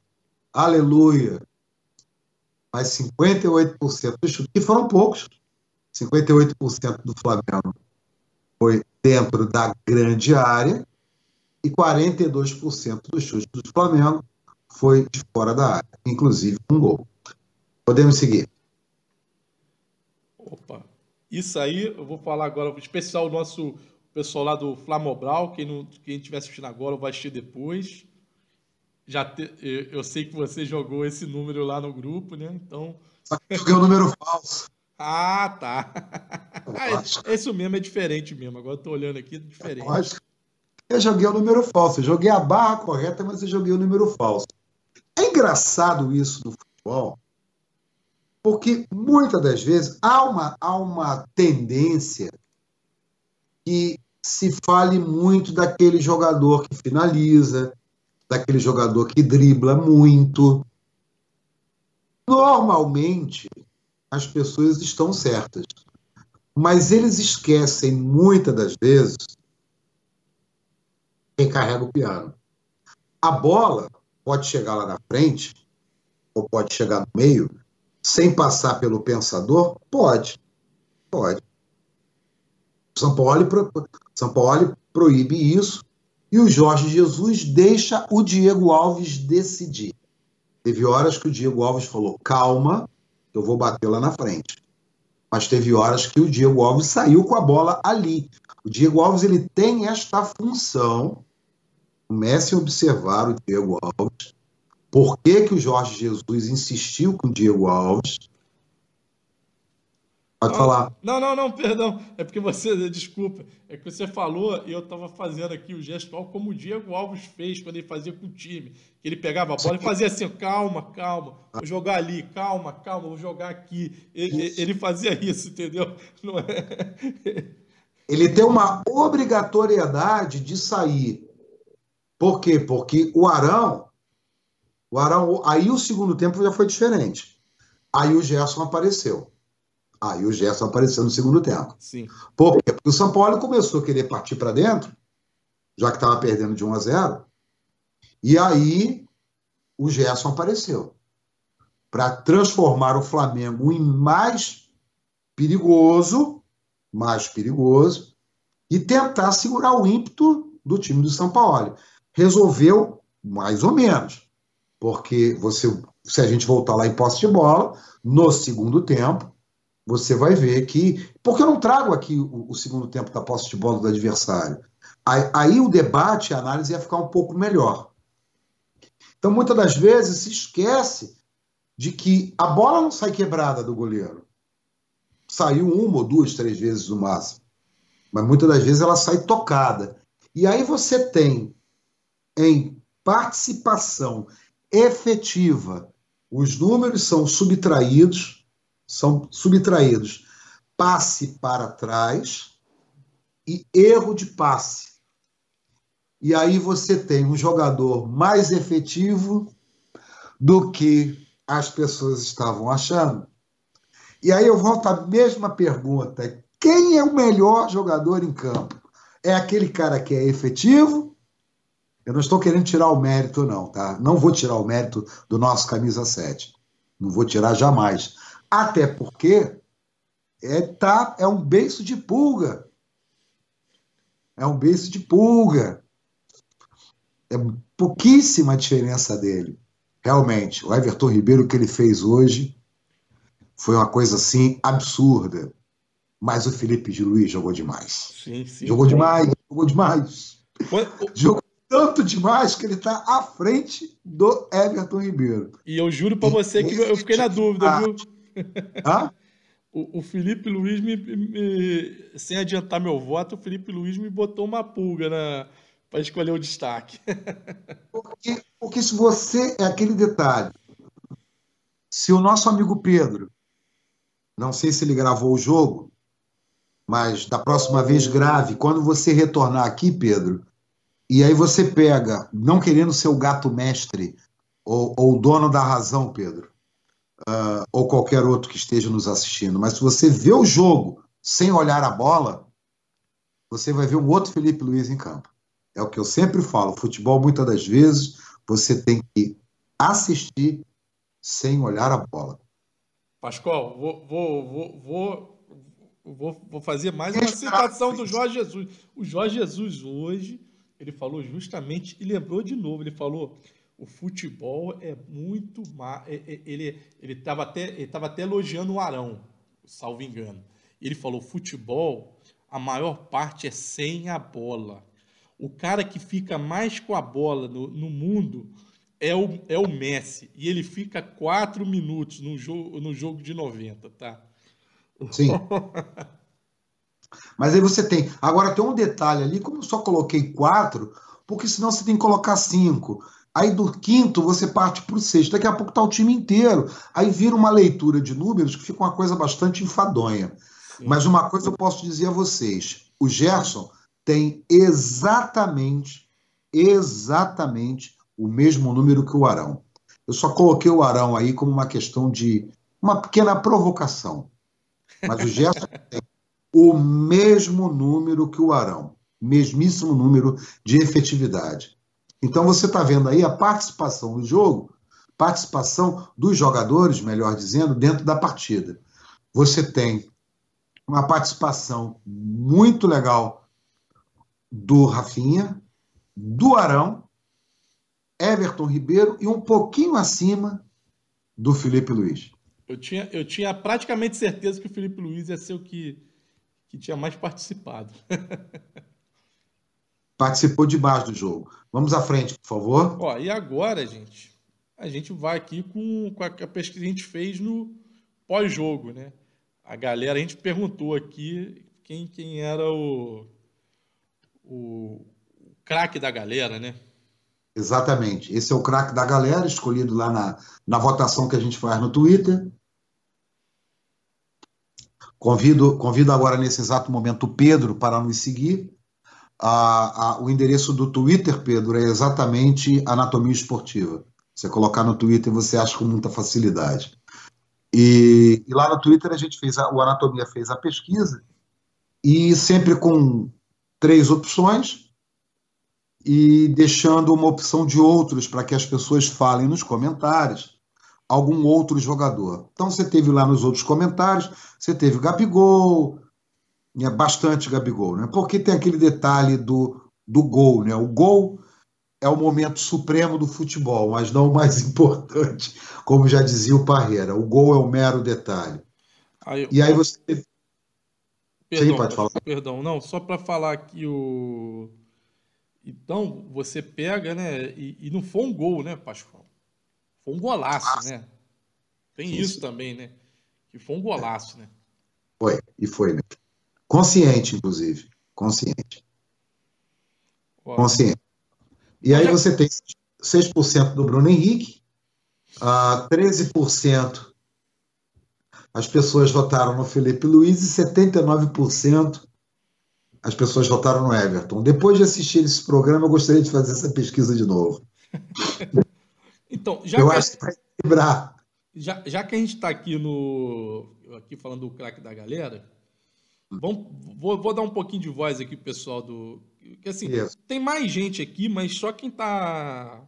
Aleluia. Mas 58% dos chutes, que foram poucos, 58% do Flamengo foi dentro da grande área e 42% dos chutes do Flamengo foi de fora da área, inclusive um gol. Podemos seguir. Opa, isso aí eu vou falar agora, especial nosso pessoal lá do Flamobral, quem não quem estiver assistindo agora vai assistir depois já te, eu sei que você jogou esse número lá no grupo, né? Então. Só que eu joguei o número falso. Ah, tá. É, isso mesmo é diferente mesmo. Agora eu tô olhando aqui, é diferente. Eu joguei o número falso. Eu joguei a barra correta, mas eu joguei o número falso. É engraçado isso no futebol, porque muitas das vezes há uma, há uma tendência que se fale muito daquele jogador que finaliza, daquele jogador que dribla muito. Normalmente, as pessoas estão certas, mas eles esquecem muitas das vezes quem carrega o piano. A bola pode chegar lá na frente, ou pode chegar no meio, sem passar pelo pensador? Pode. Pode. São Paulo, São Paulo proíbe isso E o Jorge Jesus deixa o Diego Alves decidir. Teve horas que o Diego Alves falou: calma, eu vou bater lá na frente. Mas teve horas que o Diego Alves saiu com a bola ali. O Diego Alves ele tem esta função. Comece a observar o Diego Alves. Por que, que o Jorge Jesus insistiu com o Diego Alves? Pode não, falar. Não, não, não, perdão. É porque você, desculpa, é que você falou e eu estava fazendo aqui o gestual como o Diego Alves fez quando ele fazia com o time. Ele pegava a bola e fazia assim, calma, calma, vou jogar ali, calma, calma, vou jogar aqui. Ele, ele fazia isso, entendeu? Não é... Ele tem uma obrigatoriedade de sair. Por quê? Porque o Arão, o aí o segundo tempo já foi diferente. Aí o Gerson apareceu. Aí o Gerson apareceu no segundo tempo. Sim. Por quê? Porque o São Paulo começou a querer partir para dentro, já que estava perdendo de 1 a 0. E aí o Gerson apareceu para transformar o Flamengo em mais perigoso, mais perigoso, e tentar segurar o ímpeto do time do São Paulo. Resolveu mais ou menos, porque você, se a gente voltar lá em posse de bola, no segundo tempo, você vai ver que. Porque eu não trago aqui o, o segundo tempo da posse de bola do adversário. Aí, aí, o debate, a análise ia ficar um pouco melhor. Então, muitas das vezes, se esquece de que a bola não sai quebrada do goleiro. Saiu uma ou duas, três vezes no máximo. Mas muitas das vezes ela sai tocada. E aí você tem em participação efetiva, os números são subtraídos são subtraídos passe para trás e erro de passe. E aí você tem um jogador mais efetivo do que as pessoas estavam achando. E aí eu volto à mesma pergunta: quem é o melhor jogador em campo? É aquele cara que é efetivo? Eu não estou querendo tirar o mérito, não, tá? Não vou tirar o mérito do nosso camisa 7. Não vou tirar jamais. Até porque é, tá, é um beiço de pulga. É um beiço de pulga. É pouquíssima a diferença dele. Realmente, o Everton Ribeiro que ele fez hoje foi uma coisa assim absurda. Mas o Felipe de Luiz jogou demais. Sim, sim. Jogou demais, jogou demais. Jogou tanto demais que ele está à frente do Everton Ribeiro. E eu juro para você que eu fiquei na dúvida, viu? O, o, Felipe Luiz, me, me, sem adiantar meu voto, o Felipe Luiz me botou uma pulga para escolher o destaque. Porque, porque se você. É aquele detalhe. Se o nosso amigo Pedro, não sei se ele gravou o jogo, mas da próxima vez grave, quando você retornar aqui, Pedro, e aí você pega, não querendo ser o gato mestre ou, ou o dono da razão, Pedro, uh, ou qualquer outro que esteja nos assistindo, mas se você vê o jogo sem olhar a bola, você vai ver um outro Felipe Luiz em campo. É o que eu sempre falo: futebol, muitas das vezes, você tem que assistir sem olhar a bola. Pascoal, vou, vou, vou, vou, fazer mais uma citação do Jorge Jesus. O Jorge Jesus hoje, ele falou justamente e lembrou de novo, ele falou o futebol é muito má. É, é, ele ele estava até ele tava até elogiando o Arão, salvo engano. Ele falou: futebol, a maior parte é sem a bola. O cara que fica mais com a bola no, no mundo é o, é o Messi. E ele fica quatro minutos no jogo, no jogo de 90, tá? Sim. Mas aí você tem. Agora tem um detalhe ali, como eu só coloquei quatro, porque senão você tem que colocar cinco. Aí do quinto você parte para o sexto. Daqui a pouco está o time inteiro. Aí vira uma leitura de números que fica uma coisa bastante enfadonha. Sim. Mas uma coisa eu posso dizer a vocês: o Gerson tem exatamente, exatamente o mesmo número que o Arão. Eu só coloquei o Arão aí como uma questão de uma pequena provocação. Mas o Gerson tem o mesmo número que o Arão, mesmíssimo número de efetividade. Então você está vendo aí a participação no jogo, participação dos jogadores, melhor dizendo, dentro da partida. Você tem uma participação muito legal do Rafinha, do Arão, Everton Ribeiro e um pouquinho acima do Felipe Luiz. Eu tinha, eu tinha praticamente certeza que o Felipe Luiz ia ser o que, que tinha mais participado. Participou demais do jogo. Vamos à frente, por favor. Ó, e agora, gente, a gente vai aqui com, com a, a pesquisa que a gente fez no pós-jogo, né? A galera, a gente perguntou aqui quem, quem era o, o, o craque da galera, né? Exatamente. Esse é o craque da galera, escolhido lá na, na votação que a gente faz no Twitter. Convido, convido agora, nesse exato momento, o Pedro para nos seguir. Ah, ah, o endereço do Twitter, Pedro, é exatamente Anatomia Esportiva. Você colocar no Twitter, você acha com muita facilidade. E, e lá no Twitter a gente fez, a, o Anatomia fez a pesquisa, e sempre com três opções, e deixando uma opção de outros para que as pessoas falem nos comentários algum outro jogador. Então você teve lá nos outros comentários, você teve Gabigol, é bastante Gabigol, né? Porque tem aquele detalhe do, do gol, né? O gol é o momento supremo do futebol, mas não o mais importante, como já dizia o Parreira. O gol é o mero detalhe. Aí, e aí você. Perdão, Sim, pode falar. Perdão, não, só para falar que o então, você pega, né? E, e, não foi um gol, né, Pascoal? Foi um golaço, né? Tem sim, isso sim. também, né? Que foi um golaço, né? Foi, e foi mesmo. Consciente, inclusive. Consciente. Consciente. E aí você tem 6% do Bruno Henrique, uh, 13% as pessoas votaram no Felipe Luiz e 79% as pessoas votaram no Everton. Depois de assistir esse programa, eu gostaria de fazer essa pesquisa de novo. então, já eu que acho que vai lembrar. Já, já que a gente está aqui no aqui falando do craque da galera, vamos, vou, vou, dar um pouquinho de voz aqui pro pessoal do que assim Isso. tem mais gente aqui, mas só quem tá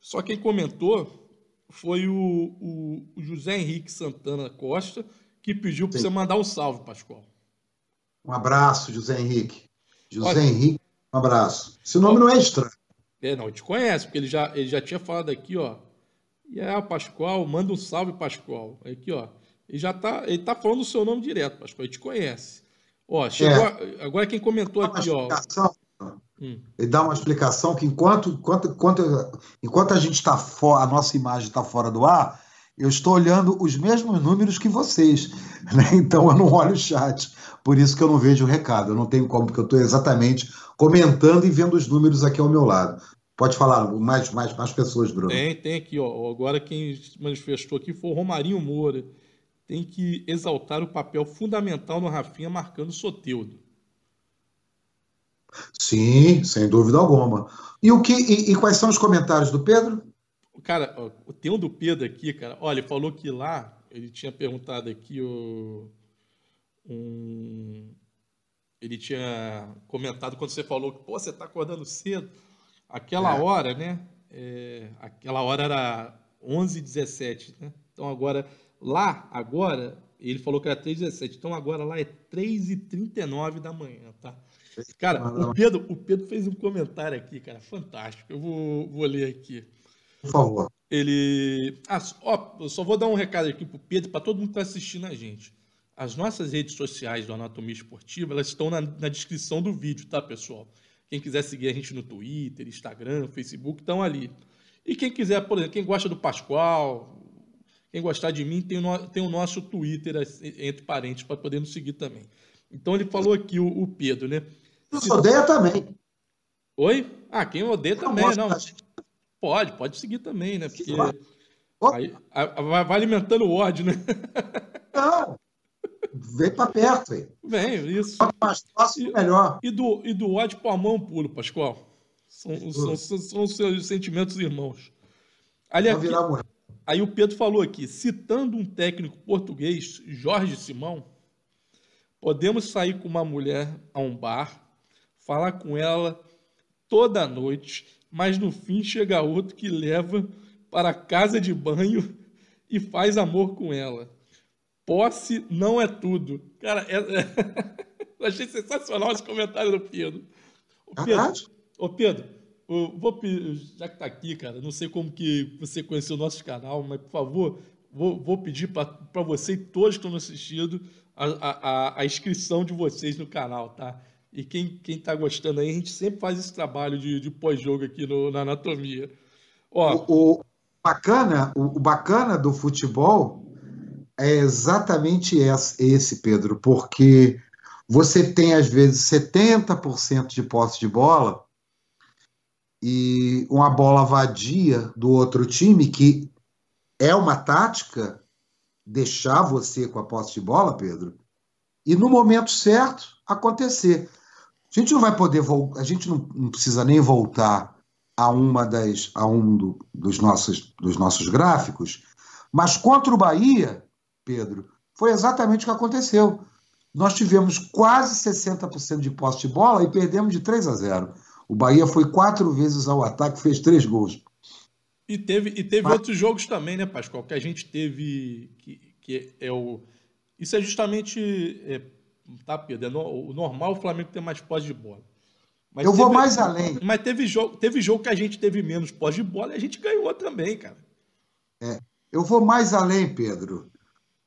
só quem comentou foi o, o, o José Henrique Santana Costa que pediu para você mandar um salve, Pascoal. Um abraço, José Henrique. José Olha, Henrique, um abraço. Seu nome não é estranho. É, não, te conhece, porque ele já, ele já tinha falado aqui, ó. E é, Pascoal, manda um salve, Pascoal. Aqui, ó. Ele já tá, ele tá falando o seu nome direto, Pascoal, ele te conhece. Ó, chegou, é. agora quem comentou aqui, ó. Hum. Ele dá uma explicação que enquanto, enquanto, enquanto, enquanto a gente está fora, a nossa imagem está fora do ar, eu estou olhando os mesmos números que vocês. Né? Então eu não olho o chat por isso que eu não vejo o recado. Eu não tenho como, porque eu estou exatamente comentando e vendo os números aqui ao meu lado. Pode falar, mais, mais, mais pessoas, Bruno. Tem, tem aqui, ó. Agora quem manifestou aqui foi o Romarinho Moura. Tem que exaltar o papel fundamental no Rafinha marcando o Soteudo. Sim, sem dúvida alguma. E, o que, e, e quais são os comentários do Pedro? Cara, ó, tem um do Pedro aqui, cara. Olha, ele falou que lá, ele tinha perguntado aqui o um, ele tinha comentado quando você falou que, pô, você está acordando cedo. Aquela é. hora, né? É, aquela hora era 11h17, né? Então agora, lá, agora, ele falou que era 3h17. Então agora lá é 3h39 da manhã, tá? Cara, o Pedro, o Pedro fez um comentário aqui, cara, fantástico. Eu vou, vou ler aqui. Por favor. Ele. Ah, ó, eu só vou dar um recado aqui pro Pedro, para todo mundo que está assistindo a gente. As nossas redes sociais do Anatomia Esportiva, elas estão na, na, descrição do vídeo, tá, pessoal? Quem quiser seguir a gente no Twitter, Instagram, Facebook, estão ali. E quem quiser, por exemplo, quem gosta do Pascoal, quem gostar de mim, tem o, tem o nosso Twitter entre parentes para poder nos seguir também. Então ele falou aqui, o, o Pedro, né? Se odeia também. Oi? Ah, quem odeia também, não. Pode, pode seguir também, né? Porque aí, vai alimentando o ódio, né? Vem para perto. Aí. Vem, isso. Quanto mais fácil, e, melhor. E do, e do ódio para a mão pulo, Pascoal. São, são, são, são seus sentimentos irmãos. Ali, aqui, aí o Pedro falou aqui, citando um técnico português, Jorge Simão, podemos sair com uma mulher a um bar, falar com ela toda noite, mas no fim chega outro que leva para a casa de banho e faz amor com ela. Posse não é tudo. Cara, é, é... eu achei sensacional esse comentário do Pedro. O Pedro, Ô Pedro, vou, já que está aqui, cara, não sei como que você conheceu o nosso canal, mas por favor, vou, vou pedir para você e todos que estão nos assistindo a, a, a, inscrição de vocês no canal, tá? E quem está gostando aí, a gente sempre faz esse trabalho de, de pós-jogo aqui no, na anatomia. Ó, o, o bacana, o, o, bacana do futebol é exatamente esse, Pedro, porque você tem, às vezes, 70% de posse de bola e uma bola vadia do outro time, que é uma tática deixar você com a posse de bola, Pedro, e no momento certo acontecer. A gente não vai poder a gente não, não, precisa nem voltar a uma das a um do, dos nossos dos nossos gráficos, mas contra o Bahia, Pedro, foi exatamente o que aconteceu. Nós tivemos quase 60% de posse de bola e perdemos de 3 a 0. O Bahia foi quatro vezes ao ataque, fez três gols. E teve, e teve Mas... outros jogos também, né, Pascoal? Que a gente teve. Que, que é o. Isso é justamente. É, tá, Pedro? É no, o normal o Flamengo ter mais posse de bola. Mas Eu teve, vou mais além. Mas teve jogo, teve jogo que a gente teve menos posse de bola e a gente ganhou também, cara. É, eu vou mais além, Pedro.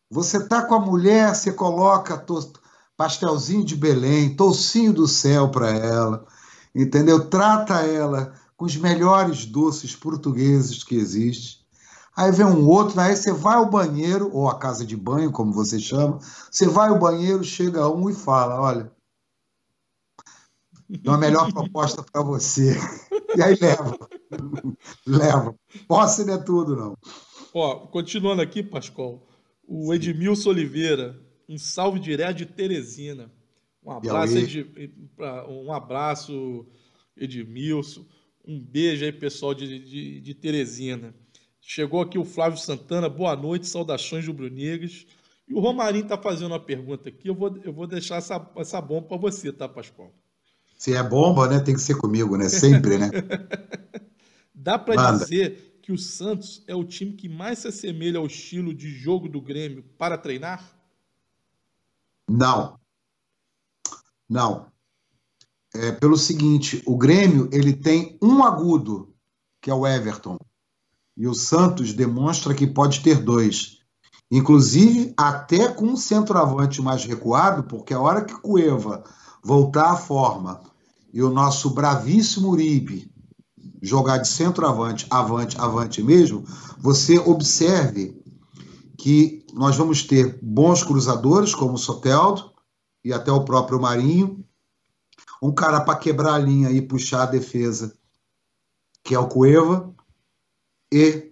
Você tá com a mulher, você coloca pastelzinho de Belém, tocinho do céu para ela, entendeu? Trata ela com os melhores doces portugueses que existem. Aí vem um outro, aí você vai ao banheiro, ou a casa de banho, como você chama, você vai ao banheiro, chega um e fala: olha, uma melhor proposta para você. E aí leva. leva. Posse não é tudo, não. Ó, continuando aqui, Pascoal, o Edmilson Oliveira, um salve direto de Teresina. Um abraço, Ed, um abraço, Edmilson. Um beijo aí, pessoal de, de, de Teresina. Chegou aqui o Flávio Santana, boa noite, saudações rubro-negras. E o Romarinho está fazendo uma pergunta aqui, eu vou, eu vou deixar essa, essa bomba para você, tá, Pascoal? Se é bomba, né, tem que ser comigo, né? Sempre, né? Dá para dizer que o Santos é o time que mais se assemelha ao estilo de jogo do Grêmio para treinar? Não. Não é, pelo seguinte: o Grêmio ele tem um agudo, que é o Everton, e o Santos demonstra que pode ter dois. Inclusive, até com um centroavante mais recuado, porque a hora que Cueva voltar à forma e o nosso bravíssimo Uribe jogar de centroavante, avante, avante mesmo, você observe que nós vamos ter bons cruzadores, como o Soteldo e até o próprio Marinho, um cara para quebrar a linha e puxar a defesa, que é o Cueva, e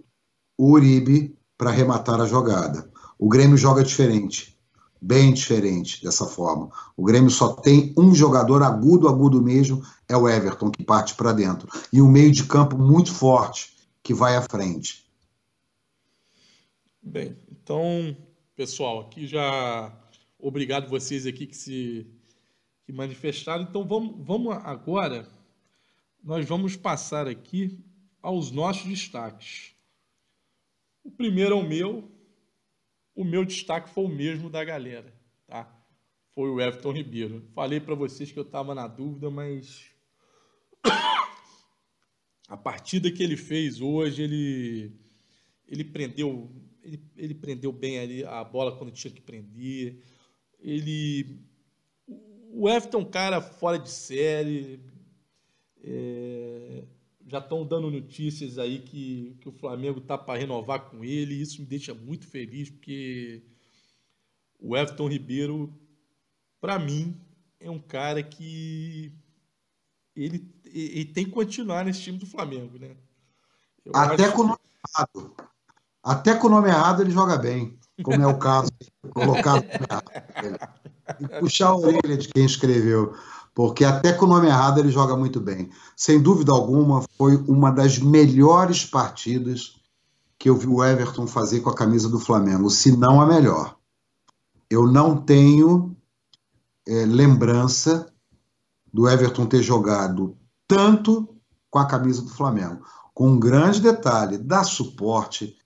o Uribe para arrematar a jogada. O Grêmio joga diferente, bem diferente dessa forma. O Grêmio só tem um jogador agudo, agudo mesmo, é o Everton, que parte para dentro. E um meio de campo muito forte, que vai à frente. Bem, então, pessoal, aqui já obrigado vocês aqui que se que manifestaram. Então vamos, vamos agora, nós vamos passar aqui aos nossos destaques. O primeiro é o meu. O meu destaque foi o mesmo da galera, tá? Foi o Everton Ribeiro. Falei para vocês que eu estava na dúvida, mas a partida que ele fez hoje, ele ele prendeu ele, ele prendeu bem ali a bola quando tinha que prender. Ele o Everton é um cara fora de série. É, já estão dando notícias aí que, que o Flamengo está para renovar com ele. Isso me deixa muito feliz, porque o Everton Ribeiro, para mim, é um cara que ele, ele, tem que continuar nesse time do Flamengo, né? Até com o nome errado. Até com o nome errado ele joga bem, como é o caso colocado e puxar a orelha de quem escreveu, porque até com o nome errado ele joga muito bem. Sem dúvida alguma, foi uma das melhores partidas que eu vi o Everton fazer com a camisa do Flamengo, se não a melhor. Eu não tenho é, lembrança do Everton ter jogado tanto com a camisa do Flamengo. Com um grande detalhe, dá suporte.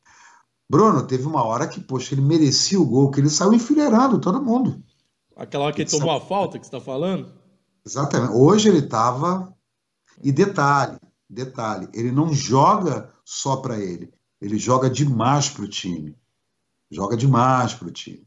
Bruno, teve uma hora que, poxa, ele merecia o gol, que ele saiu enfileirando todo mundo. Aquela hora que ele tomou a falta que você está falando? Exatamente. Hoje ele estava. E detalhe, detalhe, ele não joga só para ele, ele joga demais para o time. Joga demais para o time.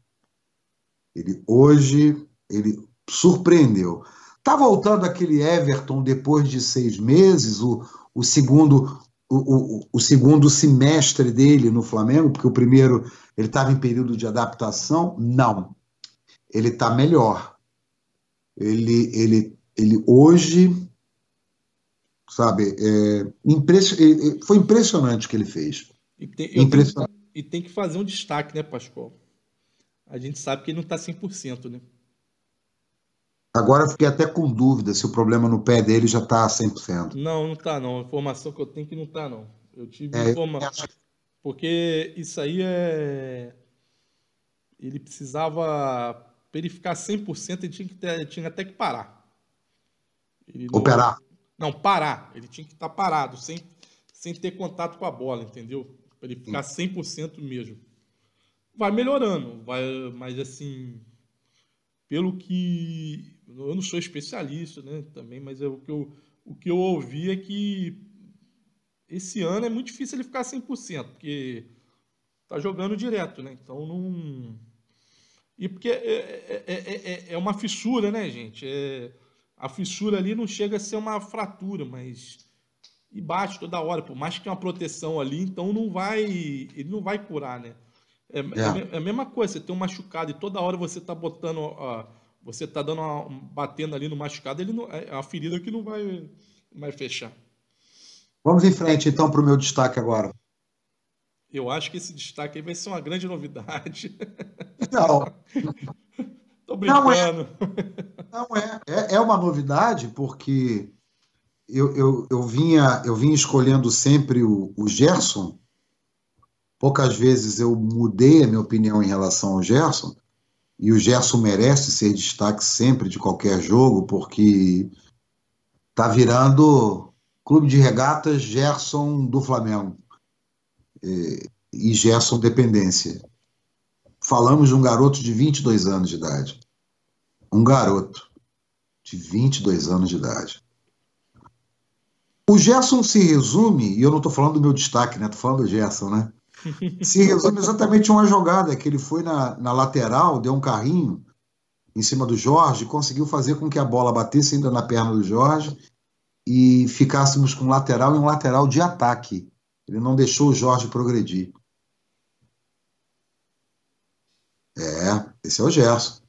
Ele hoje ele surpreendeu. Tá voltando aquele Everton depois de seis meses, o, o segundo o, o, o, segundo semestre dele no Flamengo, porque o primeiro ele estava em período de adaptação? Não. Ele está melhor. Ele, ele, ele hoje, sabe, é, impress, foi impressionante o que ele fez. E tem, impressionante. Tenho, e tem que fazer um destaque, né, Pascoal? A gente sabe que ele não está 100%, né? Agora eu fiquei até com dúvida se o problema no pé dele já está 100%. Não, não está não. A informação que eu tenho é que não está não. Eu tive é, informação. Porque isso aí é. Ele precisava verificar 100%, ele tinha, que ter, tinha até que parar. Ele não... Operar? Não, parar. Ele tinha que estar tá parado, sem, sem ter contato com a bola, entendeu? Para ele ficar 100% mesmo. Vai melhorando, vai, mas assim, pelo que eu não sou especialista, né, também, mas é o que eu, o que eu ouvi é que esse ano é muito difícil ele ficar 100%, porque tá jogando direto, né? Então não e porque é, é, é, é uma fissura, né, gente? É, a fissura ali não chega a ser uma fratura, mas e bate toda hora, por mais que tenha uma proteção ali, então não vai, ele não vai curar, né? É, é. a mesma coisa, você tem um machucado e toda hora você tá botando ó, você está dando uma, batendo ali no machucado, ele não, é a ferida que não vai, vai fechar. Vamos em frente então para o meu destaque agora. Eu acho que esse destaque aí vai ser uma grande novidade. Não. Tô brincando. Não é, não é. é. É uma novidade porque eu, eu, eu, vinha, eu vinha escolhendo sempre o, o Gerson. Poucas vezes eu mudei a minha opinião em relação ao Gerson. E o Gerson merece ser destaque sempre de qualquer jogo, porque está virando clube de regatas Gerson do Flamengo. E, e Gerson dependência. Falamos de um garoto de 22 anos de idade. Um garoto de 22 anos de idade. O Gerson se resume, e eu não estou falando do meu destaque, né? Estou falando do Gerson, né? Se resume exatamente uma jogada que ele foi na, na lateral, deu um carrinho em cima do Jorge, conseguiu fazer com que a bola batesse ainda na perna do Jorge e ficássemos com um lateral e um lateral de ataque. Ele não deixou o Jorge progredir. É, esse é o Gerson.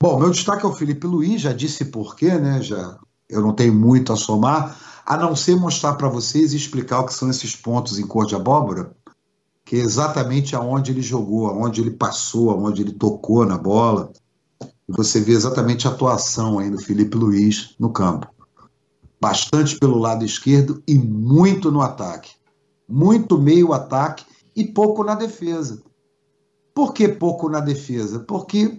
Bom, meu destaque é o Felipe Luiz, já disse porquê, né? Já, eu não tenho muito a somar, a não ser mostrar para vocês e explicar o que são esses pontos em cor de abóbora que é exatamente aonde ele jogou, aonde ele passou, aonde ele tocou na bola. E você vê exatamente a atuação aí do Felipe Luiz no campo. Bastante pelo lado esquerdo e muito no ataque. Muito meio ataque e pouco na defesa. Por que pouco na defesa? Porque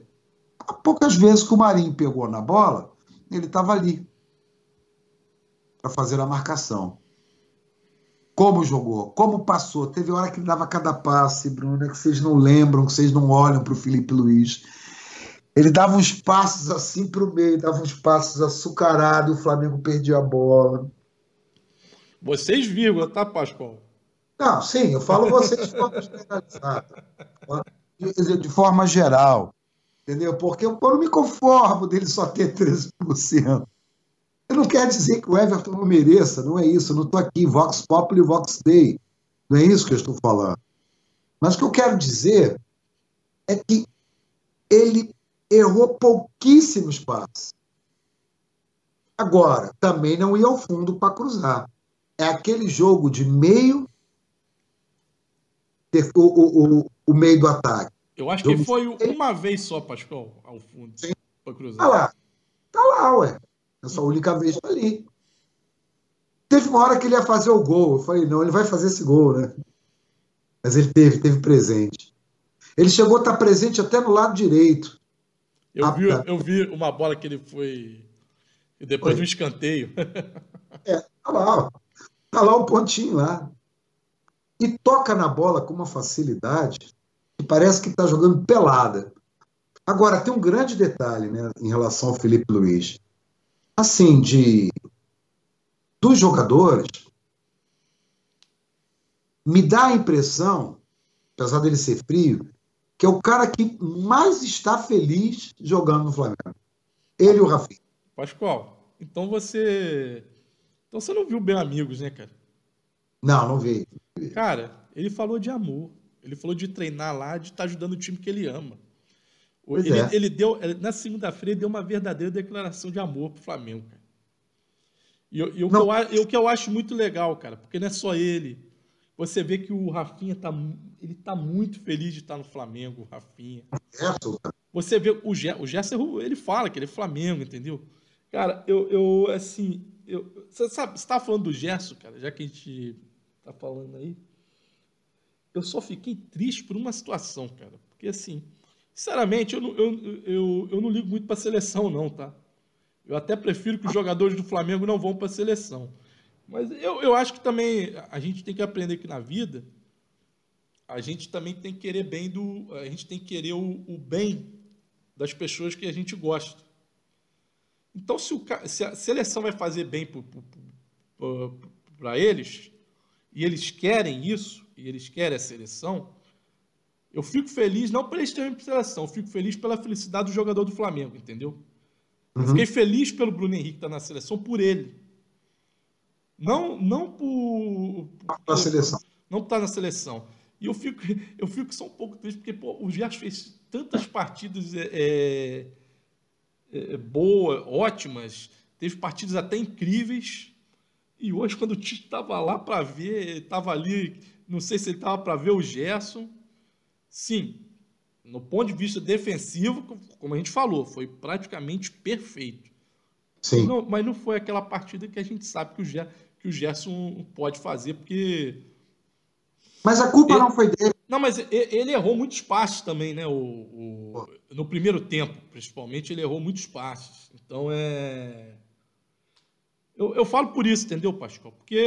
poucas vezes que o Marinho pegou na bola, ele estava ali para fazer a marcação como jogou, como passou. Teve hora que ele dava cada passe, Bruno, que vocês não lembram, que vocês não olham para o Felipe Luiz. Ele dava uns passos assim para o meio, dava uns passos açucarados, o Flamengo perdia a bola. Vocês, vírgula, tá, Pascoal? Não, sim, eu falo vocês de forma generalizada. De forma geral. Entendeu? Porque eu não me conformo dele só ter 13%. Não quer dizer que o Everton não mereça, não é isso. Eu não estou aqui, Vox Populi, Vox Dei. Não é isso que eu estou falando. Mas o que eu quero dizer é que ele errou pouquíssimos passes. Agora, também não ia ao fundo para cruzar. É aquele jogo de meio, o, o, o, meio do ataque. Eu acho que foi uma vez só, Pascoal, ao fundo, para cruzar. Tá lá. Tá lá, ué. Essa única vez tá ali. Teve uma hora que ele ia fazer o gol. Eu falei, não, ele vai fazer esse gol, né? Mas ele teve, teve presente. Ele chegou a estar presente até no lado direito. Eu, vi, eu vi uma bola que ele foi. Depois foi. de um escanteio. É, tá lá, ó. Tá lá um pontinho lá. E toca na bola com uma facilidade que parece que está jogando pelada. Agora, tem um grande detalhe né, em relação ao Felipe Luiz assim, de dos jogadores, me dá a impressão, apesar dele ser frio, que é o cara que mais está feliz jogando no Flamengo. Ele e o Rafinha. Pascoal, então você. Então você não viu bem amigos, né, cara? Não, não vi. Cara, ele falou de amor. Ele falou de treinar lá, de estar tá ajudando o time que ele ama. Ele, é. ele, deu, na segunda-feira, ele deu uma verdadeira declaração de amor pro Flamengo, cara. E, e, e o, que eu, o que eu acho muito legal, cara, porque não é só ele. Você vê que o Rafinha tá, ele tá muito feliz de estar no Flamengo, o Rafinha. Você vê o, Ge, o Gerson, ele fala que ele é Flamengo, entendeu? Cara, eu, eu assim, eu, você sabe, você tá falando do Gerson, cara, já que a gente tá falando aí eu só fiquei triste por uma situação, cara. Porque, assim, sinceramente, eu não, eu, eu, eu não ligo muito para a seleção, não, tá? Eu até prefiro que os jogadores do Flamengo não vão para a seleção. Mas eu, eu acho que também a gente tem que aprender que na vida a gente também tem que querer bem do. A gente tem que querer o, o bem das pessoas que a gente gosta. Então, se, o, se a seleção vai fazer bem para eles, e eles querem isso, e eles querem a seleção, eu fico feliz não terem seleção, eu fico feliz pela felicidade do jogador do Flamengo, entendeu? Uhum. Eu fiquei feliz pelo Bruno Henrique estar na seleção por ele. Não, não por. por seleção. Não por estar na seleção. E eu fico, eu fico só um pouco triste, porque pô, o Gerson fez tantas partidas é, é, é, boas, ótimas, teve partidas até incríveis. E hoje, quando o Tite estava lá para ver, estava ali não sei se ele estava para ver o Gerson. Sim, no ponto de vista defensivo, como a gente falou, foi praticamente perfeito. Sim. Não, mas não foi aquela partida que a gente sabe que o, Gerson, que o Gerson pode fazer, porque. Mas a culpa ele, não foi dele. Não, mas ele errou muitos passes também, né? O, o, no primeiro tempo, principalmente, ele errou muitos passes. Então é. Eu, eu falo por isso, entendeu, Pascoal? Porque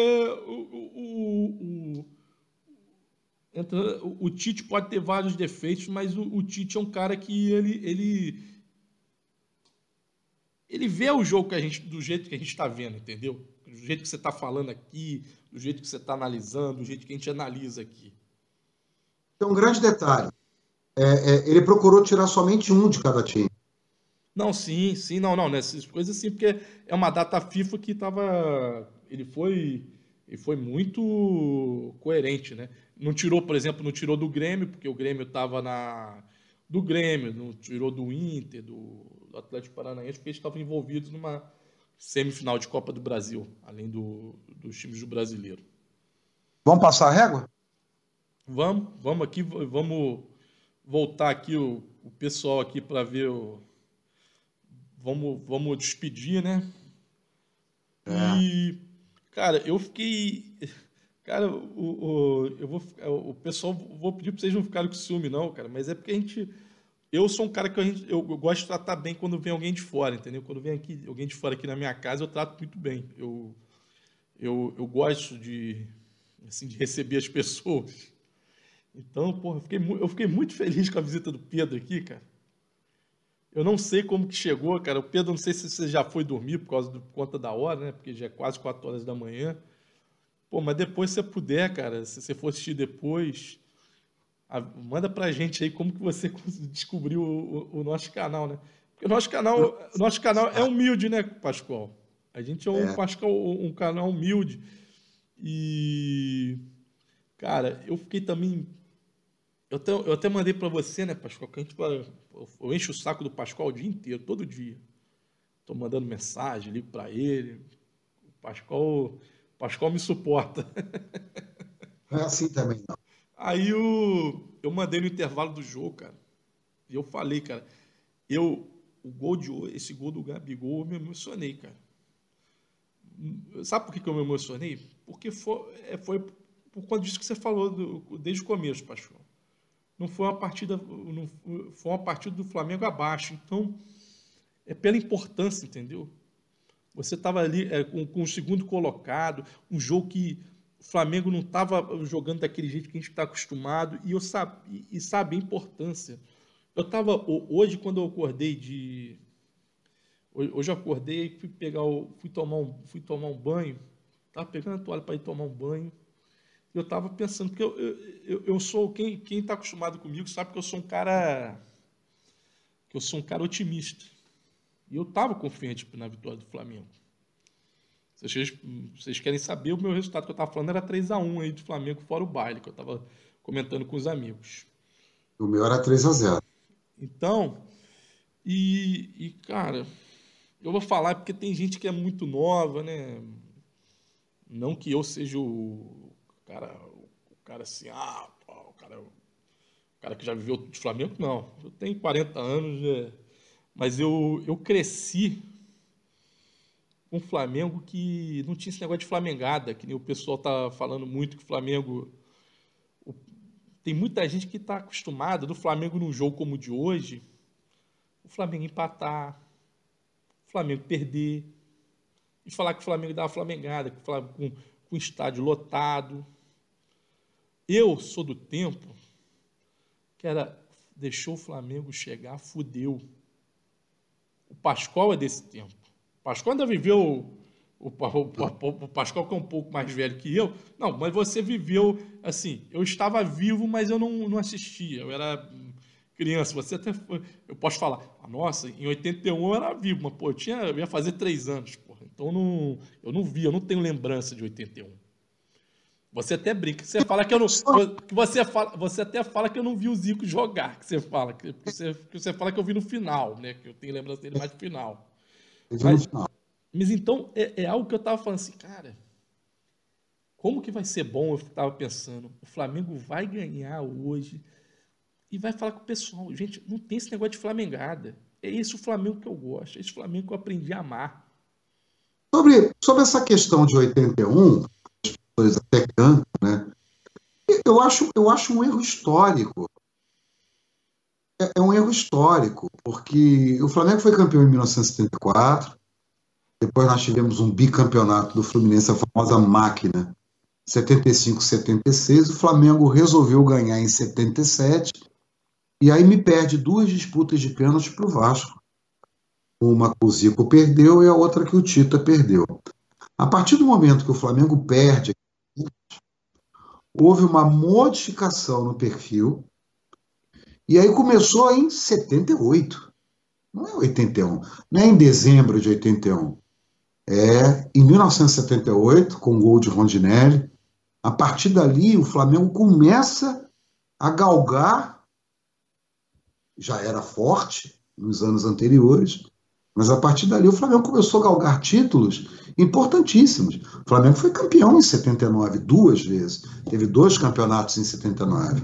o, o, o entra, o, Tite pode ter vários defeitos, mas o, o, Tite é um cara que ele, ele, ele vê o jogo que a gente, do jeito que a gente está vendo, entendeu? Do jeito que você está falando aqui, do jeito que você está analisando, do jeito que a gente analisa aqui. Tem um grande detalhe. É, é, ele procurou tirar somente um de cada time. Não, sim, sim, não, não, nessas coisas sim, porque é uma data FIFA que estava. Ele foi. Ele foi muito coerente, né? Não tirou, por exemplo, não tirou do Grêmio, porque o Grêmio estava na. Do Grêmio, não tirou do Inter, do, do Atlético Paranaense, porque eles estavam envolvidos numa semifinal de Copa do Brasil, além do, dos times do brasileiro. Vamos passar a régua? Vamos, vamos aqui, vamos voltar aqui o, o pessoal aqui para ver o. Vamos, vamos despedir, né? É. E, cara, eu fiquei Cara, o, o, eu vou, o pessoal, vou pedir para vocês não ficarem com ciúme, não, cara, mas é porque a gente. Eu sou um cara que gente, eu, eu, gosto de tratar bem quando vem alguém de fora, entendeu? Quando vem aqui, alguém de fora aqui na minha casa, eu trato muito bem. Eu, eu, eu gosto de, assim, de receber as pessoas. Então, porra, eu fiquei, eu fiquei muito feliz com a visita do Pedro aqui, cara. Eu não sei como que chegou, cara. O Pedro, não sei se você já foi dormir por causa do, por conta da hora, né? Porque já é quase 4 horas da manhã. Pô, mas depois, se você puder, cara, se você for assistir depois, a, manda pra gente aí como que você descobriu o, o, o nosso canal, né? Porque o nosso canal, o nosso canal é humilde, né, Pascoal? A gente é um, é. Pascoal, um canal humilde. E, cara, eu fiquei também. Eu até, eu até mandei para você, né, Pascoal? Que a gente, eu encho o saco do Pascoal o dia inteiro, todo dia. Tô mandando mensagem, ligo para ele. O Pascoal Pascoal me suporta. Não é assim também, não. Aí eu, eu mandei no intervalo do jogo, cara. E eu falei, cara, eu, o gol de esse gol do Gabigol, eu me emocionei, cara. Sabe por que, que eu me emocionei? Porque foi, é, foi por conta disso que você falou do, desde o começo, Pascoal. Não foi uma partida, não, foi uma partida do Flamengo abaixo. Então, é pela importância, entendeu? Você estava ali é, com, com, o segundo colocado, um jogo que o Flamengo não estava jogando daquele jeito que a gente está acostumado, e eu sabe, e sabe a importância. Eu estava, hoje, quando eu acordei de. Hoje eu acordei, fui pegar fui tomar um, fui tomar um banho, Tava pegando a toalha para ir tomar um banho. Eu estava pensando, porque eu, eu, eu sou, quem está acostumado comigo sabe que eu sou um cara, que eu sou um cara otimista. E eu estava confiante na vitória do Flamengo. Vocês, vocês querem saber o meu resultado que eu estava falando era 3 a 1 aí do Flamengo fora o baile, que eu estava comentando com os amigos. O meu era 3 a 0 Então, e, e, cara, eu vou falar porque tem gente que é muito nova, né? Não que eu seja o cara, o cara assim, ah, o cara, o cara que já viveu de Flamengo, não. Eu tenho 40 anos, né? Mas eu, eu cresci com o Flamengo que não tinha esse negócio de flamengada, que nem o pessoal tá falando muito que o Flamengo tem muita gente que está acostumada do Flamengo num jogo como o de hoje, o Flamengo empatar, o Flamengo perder, e falar que o Flamengo dá uma flamengada, com, com, com o estádio lotado. Eu sou do tempo que era deixou o Flamengo chegar, fudeu. O Pascoal é desse tempo. O Pascoal ainda viveu o, o, o, Pascoal, que é um pouco mais velho que eu, não, mas você viveu assim. Eu estava vivo, mas eu não, não assistia. Eu era criança. Você até. Eu posso falar, ah, nossa, em 81 eu era vivo, mas pô, eu, tinha, eu ia fazer três anos, porra. Então não, eu não vi, eu não tenho lembrança de 81. Você até brinca, você fala que eu não. Você, fala, você até fala que eu não vi o Zico jogar, que você fala, que você, que você fala que eu vi no final, né? Que eu tenho lembrança dele mais no final. Mas, mas então é, é algo que eu estava falando assim, cara, como que vai ser bom? Eu estava pensando, o Flamengo vai ganhar hoje e vai falar com o pessoal. Gente, não tem esse negócio de flamengada. É esse o Flamengo que eu gosto, é esse Flamengo que eu aprendi a amar. Sobre, sobre essa questão de 81, as pessoas até cantam, né? Eu acho, eu acho um erro histórico. É, é um erro histórico, porque o Flamengo foi campeão em 1974, depois nós tivemos um bicampeonato do Fluminense, a famosa máquina, 75, 76. O Flamengo resolveu ganhar em 77. E aí me perde duas disputas de pênalti para o Vasco. Uma que o Zico perdeu e a outra que o Tita perdeu. A partir do momento que o Flamengo perde, houve uma modificação no perfil. E aí começou em 78. Não é 81. Não é em dezembro de 81 é, em 1978, com o gol de Rondinelli. A partir dali, o Flamengo começa a galgar, já era forte nos anos anteriores, mas a partir dali o Flamengo começou a galgar títulos importantíssimos. O Flamengo foi campeão em 79 duas vezes, teve dois campeonatos em 79.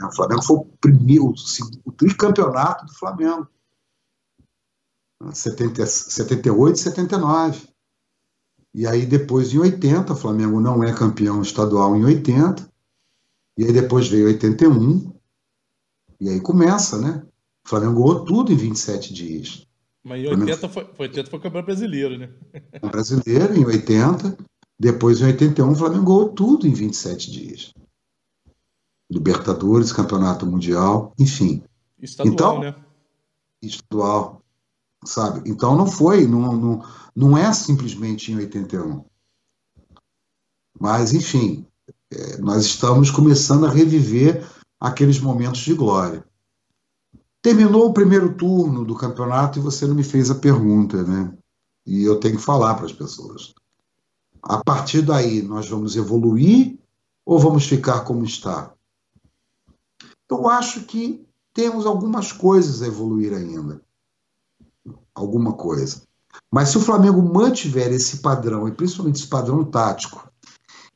O Flamengo foi o primeiro, o tricampeonato do Flamengo. 70, 78 e 79. E aí depois em 80, o Flamengo não é campeão estadual em 80. E aí depois veio 81. E aí começa, né? O Flamengo ganhou tudo em 27 dias. Mas em 80 foi, 80 foi campeão brasileiro, né? Brasileiro em 80. Depois em 81 o Flamengo ganhou tudo em 27 dias. Libertadores, Campeonato Mundial, enfim. Estadual, então, né? Estadual sabe? Então não foi, não, não, não é simplesmente em 81. Mas, enfim, é, nós estamos começando a reviver aqueles momentos de glória. Terminou o primeiro turno do campeonato e você não me fez a pergunta, né? E eu tenho que falar para as pessoas. A partir daí, nós vamos evoluir ou vamos ficar como está? Eu acho que temos algumas coisas a evoluir ainda alguma coisa. Mas se o Flamengo mantiver esse padrão, e principalmente esse padrão tático,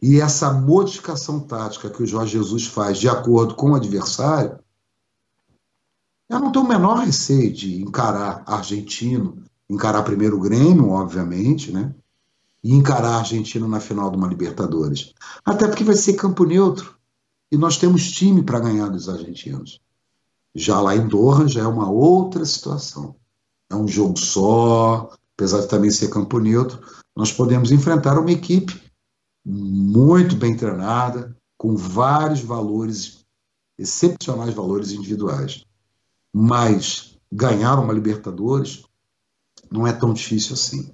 e essa modificação tática que o Jorge Jesus faz de acordo com o adversário, eu não tenho o menor receio de encarar argentino, encarar primeiro o Grêmio, obviamente, né? E encarar argentino na final de uma Libertadores. Até porque vai ser campo neutro. E nós temos time para ganhar dos argentinos. Já lá em Doha já é uma outra situação é um jogo só, apesar de também ser campo neutro, nós podemos enfrentar uma equipe muito bem treinada, com vários valores, excepcionais valores individuais. Mas ganhar uma Libertadores não é tão difícil assim.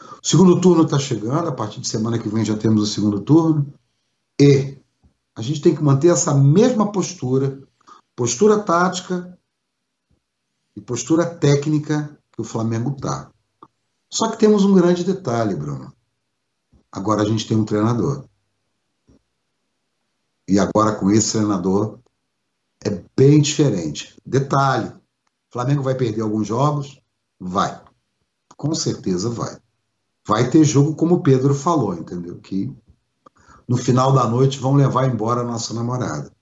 O segundo turno está chegando, a partir de semana que vem já temos o segundo turno. E a gente tem que manter essa mesma postura, postura tática e postura técnica que o Flamengo está. Só que temos um grande detalhe, Bruno. Agora a gente tem um treinador. E agora com esse treinador é bem diferente. Detalhe: Flamengo vai perder alguns jogos? Vai. Com certeza vai. Vai ter jogo como o Pedro falou, entendeu? Que no final da noite vão levar embora a nossa namorada.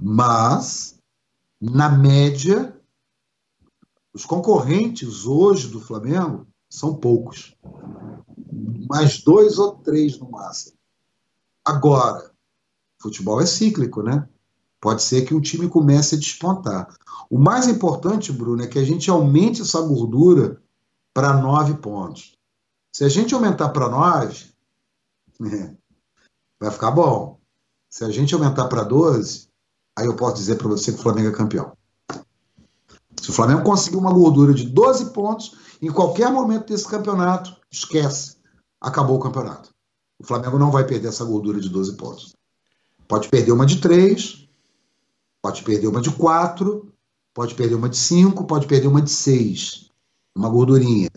Mas, na média, os concorrentes hoje do Flamengo são poucos. Mais dois ou três no máximo. Agora, futebol é cíclico, né? Pode ser que um time comece a despontar. O mais importante, Bruno, é que a gente aumente essa gordura para nove pontos. Se a gente aumentar para nove, né, vai ficar bom. Se a gente aumentar para 12, aí eu posso dizer para você que o Flamengo é campeão. Se o Flamengo conseguir uma gordura de 12 pontos, em qualquer momento desse campeonato, esquece. Acabou o campeonato. O Flamengo não vai perder essa gordura de 12 pontos. Pode perder uma de 3, Pode perder uma de 4, pode perder uma de 5, pode perder uma de 6. Uma gordurinha.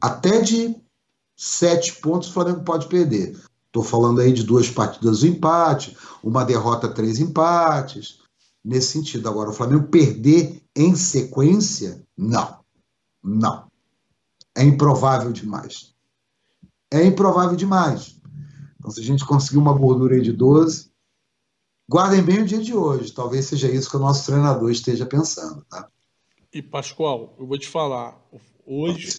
Até de 7 pontos o Flamengo pode perder. Estou falando aí de duas partidas do empate, uma derrota, três empates. Nesse sentido. Agora, o Flamengo perder em sequência, não. Não. É improvável demais. É improvável demais. Então, se a gente conseguir uma gordura aí de 12, Guardem bem o dia de hoje. Talvez seja isso que o nosso treinador esteja pensando. Tá? E Pascoal, eu vou te falar. Hoje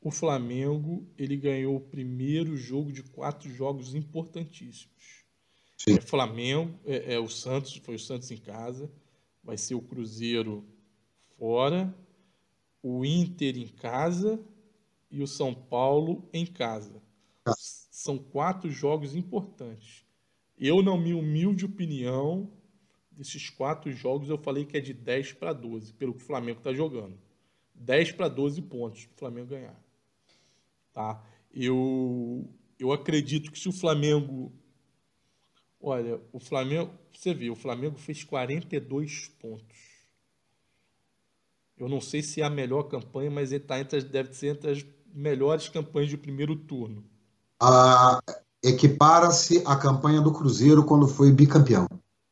o Flamengo ele ganhou o primeiro jogo de quatro jogos importantíssimos. Sim. É Flamengo, é, é o Santos, foi o Santos em casa, vai ser o Cruzeiro fora, o Inter em casa e o São Paulo em casa. Tá. São quatro jogos importantes. Eu, na minha humilde opinião, desses quatro jogos, eu falei que é de 10 para 12, pelo que o Flamengo está jogando. 10 para 12 pontos para o Flamengo ganhar. Tá? Eu, eu acredito que se o Flamengo. Olha, o Flamengo. Você vê, o Flamengo fez 42 pontos. Eu não sei se é a melhor campanha, mas ele tá entre, deve ser entre as melhores campanhas de primeiro turno. Ah, equipara-se à campanha do Cruzeiro quando foi bicampeão.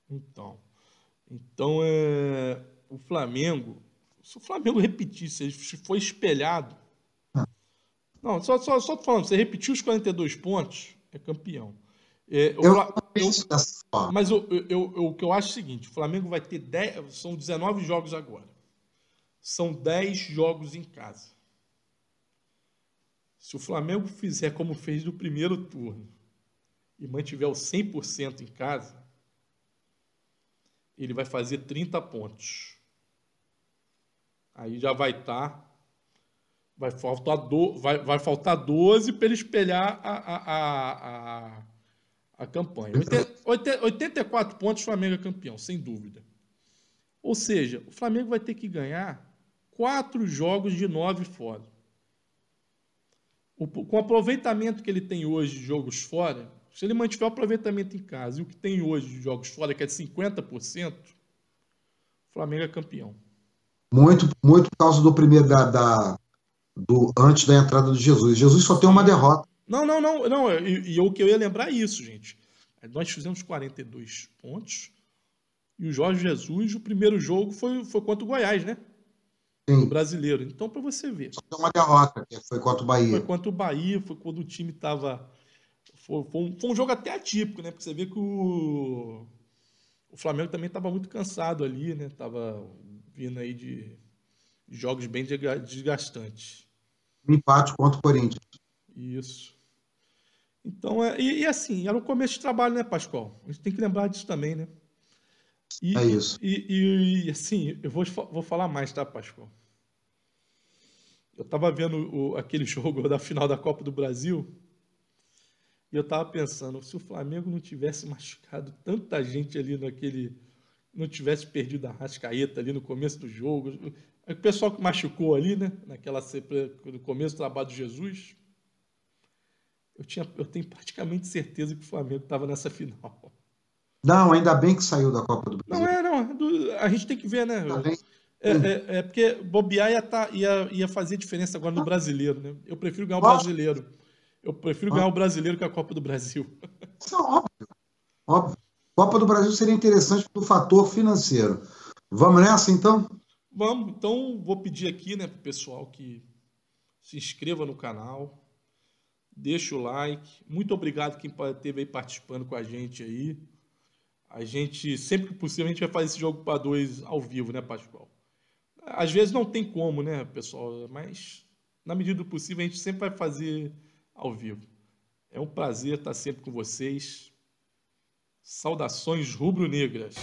Então, então é, o Flamengo, se o Flamengo repetisse, se foi espelhado. Ah. Não, só, só, só tô falando, você repetiu os 42 pontos, é campeão. É, eu, eu, eu, mas eu, eu, eu, o que eu acho é o seguinte: o Flamengo vai ter 10, são 19 jogos agora. São 10 jogos em casa. Se o Flamengo fizer como fez no primeiro turno, e mantiver o 100% em casa, ele vai fazer 30 pontos. Aí já vai estar. Tá, vai, faltar do, vai, vai faltar 12 para ele espelhar a, a, a, a, campanha. 80, 84 pontos, Flamengo é campeão, sem dúvida. Ou seja, o Flamengo vai ter que ganhar quatro jogos de nove fora. O, com o aproveitamento que ele tem hoje de jogos fora, se ele mantiver o aproveitamento em casa e o que tem hoje de jogos fora, que é de 50%, o Flamengo é campeão. Muito, muito por causa do primeiro da, da do antes da entrada de Jesus. Jesus só tem uma derrota. Não, não, não, não. E, e o que eu ia lembrar é isso, gente. Nós fizemos 42 pontos e o Jorge Jesus, o primeiro jogo foi, foi contra o Goiás, né? Sim. O brasileiro. Então, para você ver. Só tem uma derrota, que foi contra o Bahia. Foi contra o Bahia, foi quando o time estava foi, foi, um, foi um jogo até atípico, né? Porque você vê que o, o Flamengo também estava muito cansado ali, né? Tava vindo aí de jogos bem desgastantes. Um empate contra o Corinthians. Isso. Então, é, e, e, assim, era o começo de trabalho, né, Pascoal? A gente tem que lembrar disso também, né? E, é isso. E, e, assim, eu vou, vou falar mais, tá, Pascoal? Eu estava vendo o, aquele jogo da final da Copa do Brasil e eu estava pensando, se o Flamengo não tivesse machucado tanta gente ali naquele. não tivesse perdido a Rascaeta ali no começo do jogo, o pessoal que machucou ali, né? Naquela no começo do trabalho de Jesus. Eu, tinha, eu tenho praticamente certeza que o Flamengo estava nessa final. Não, ainda bem que saiu da Copa do Brasil. Não é, não. a gente tem que ver, né? É, é, é, porque bobear ia, tá, ia, ia fazer diferença agora no brasileiro, né? Eu prefiro ganhar o brasileiro. Eu prefiro ganhar o brasileiro que a Copa do Brasil. Isso é óbvio. Óbvio. Copa do Brasil seria interessante pelo fator financeiro. Vamos nessa, então? Vamos. Então, vou pedir aqui né, para o pessoal que se inscreva no canal, deixa o like. Muito obrigado quem esteve aí participando com a gente aí. A gente, sempre que possível, a gente vai fazer esse jogo para dois ao vivo, né, Pascoal? Às vezes não tem como, né, pessoal? Mas, na medida do possível, a gente sempre vai fazer ao vivo. É um prazer estar sempre com vocês. Saudações rubro-negras.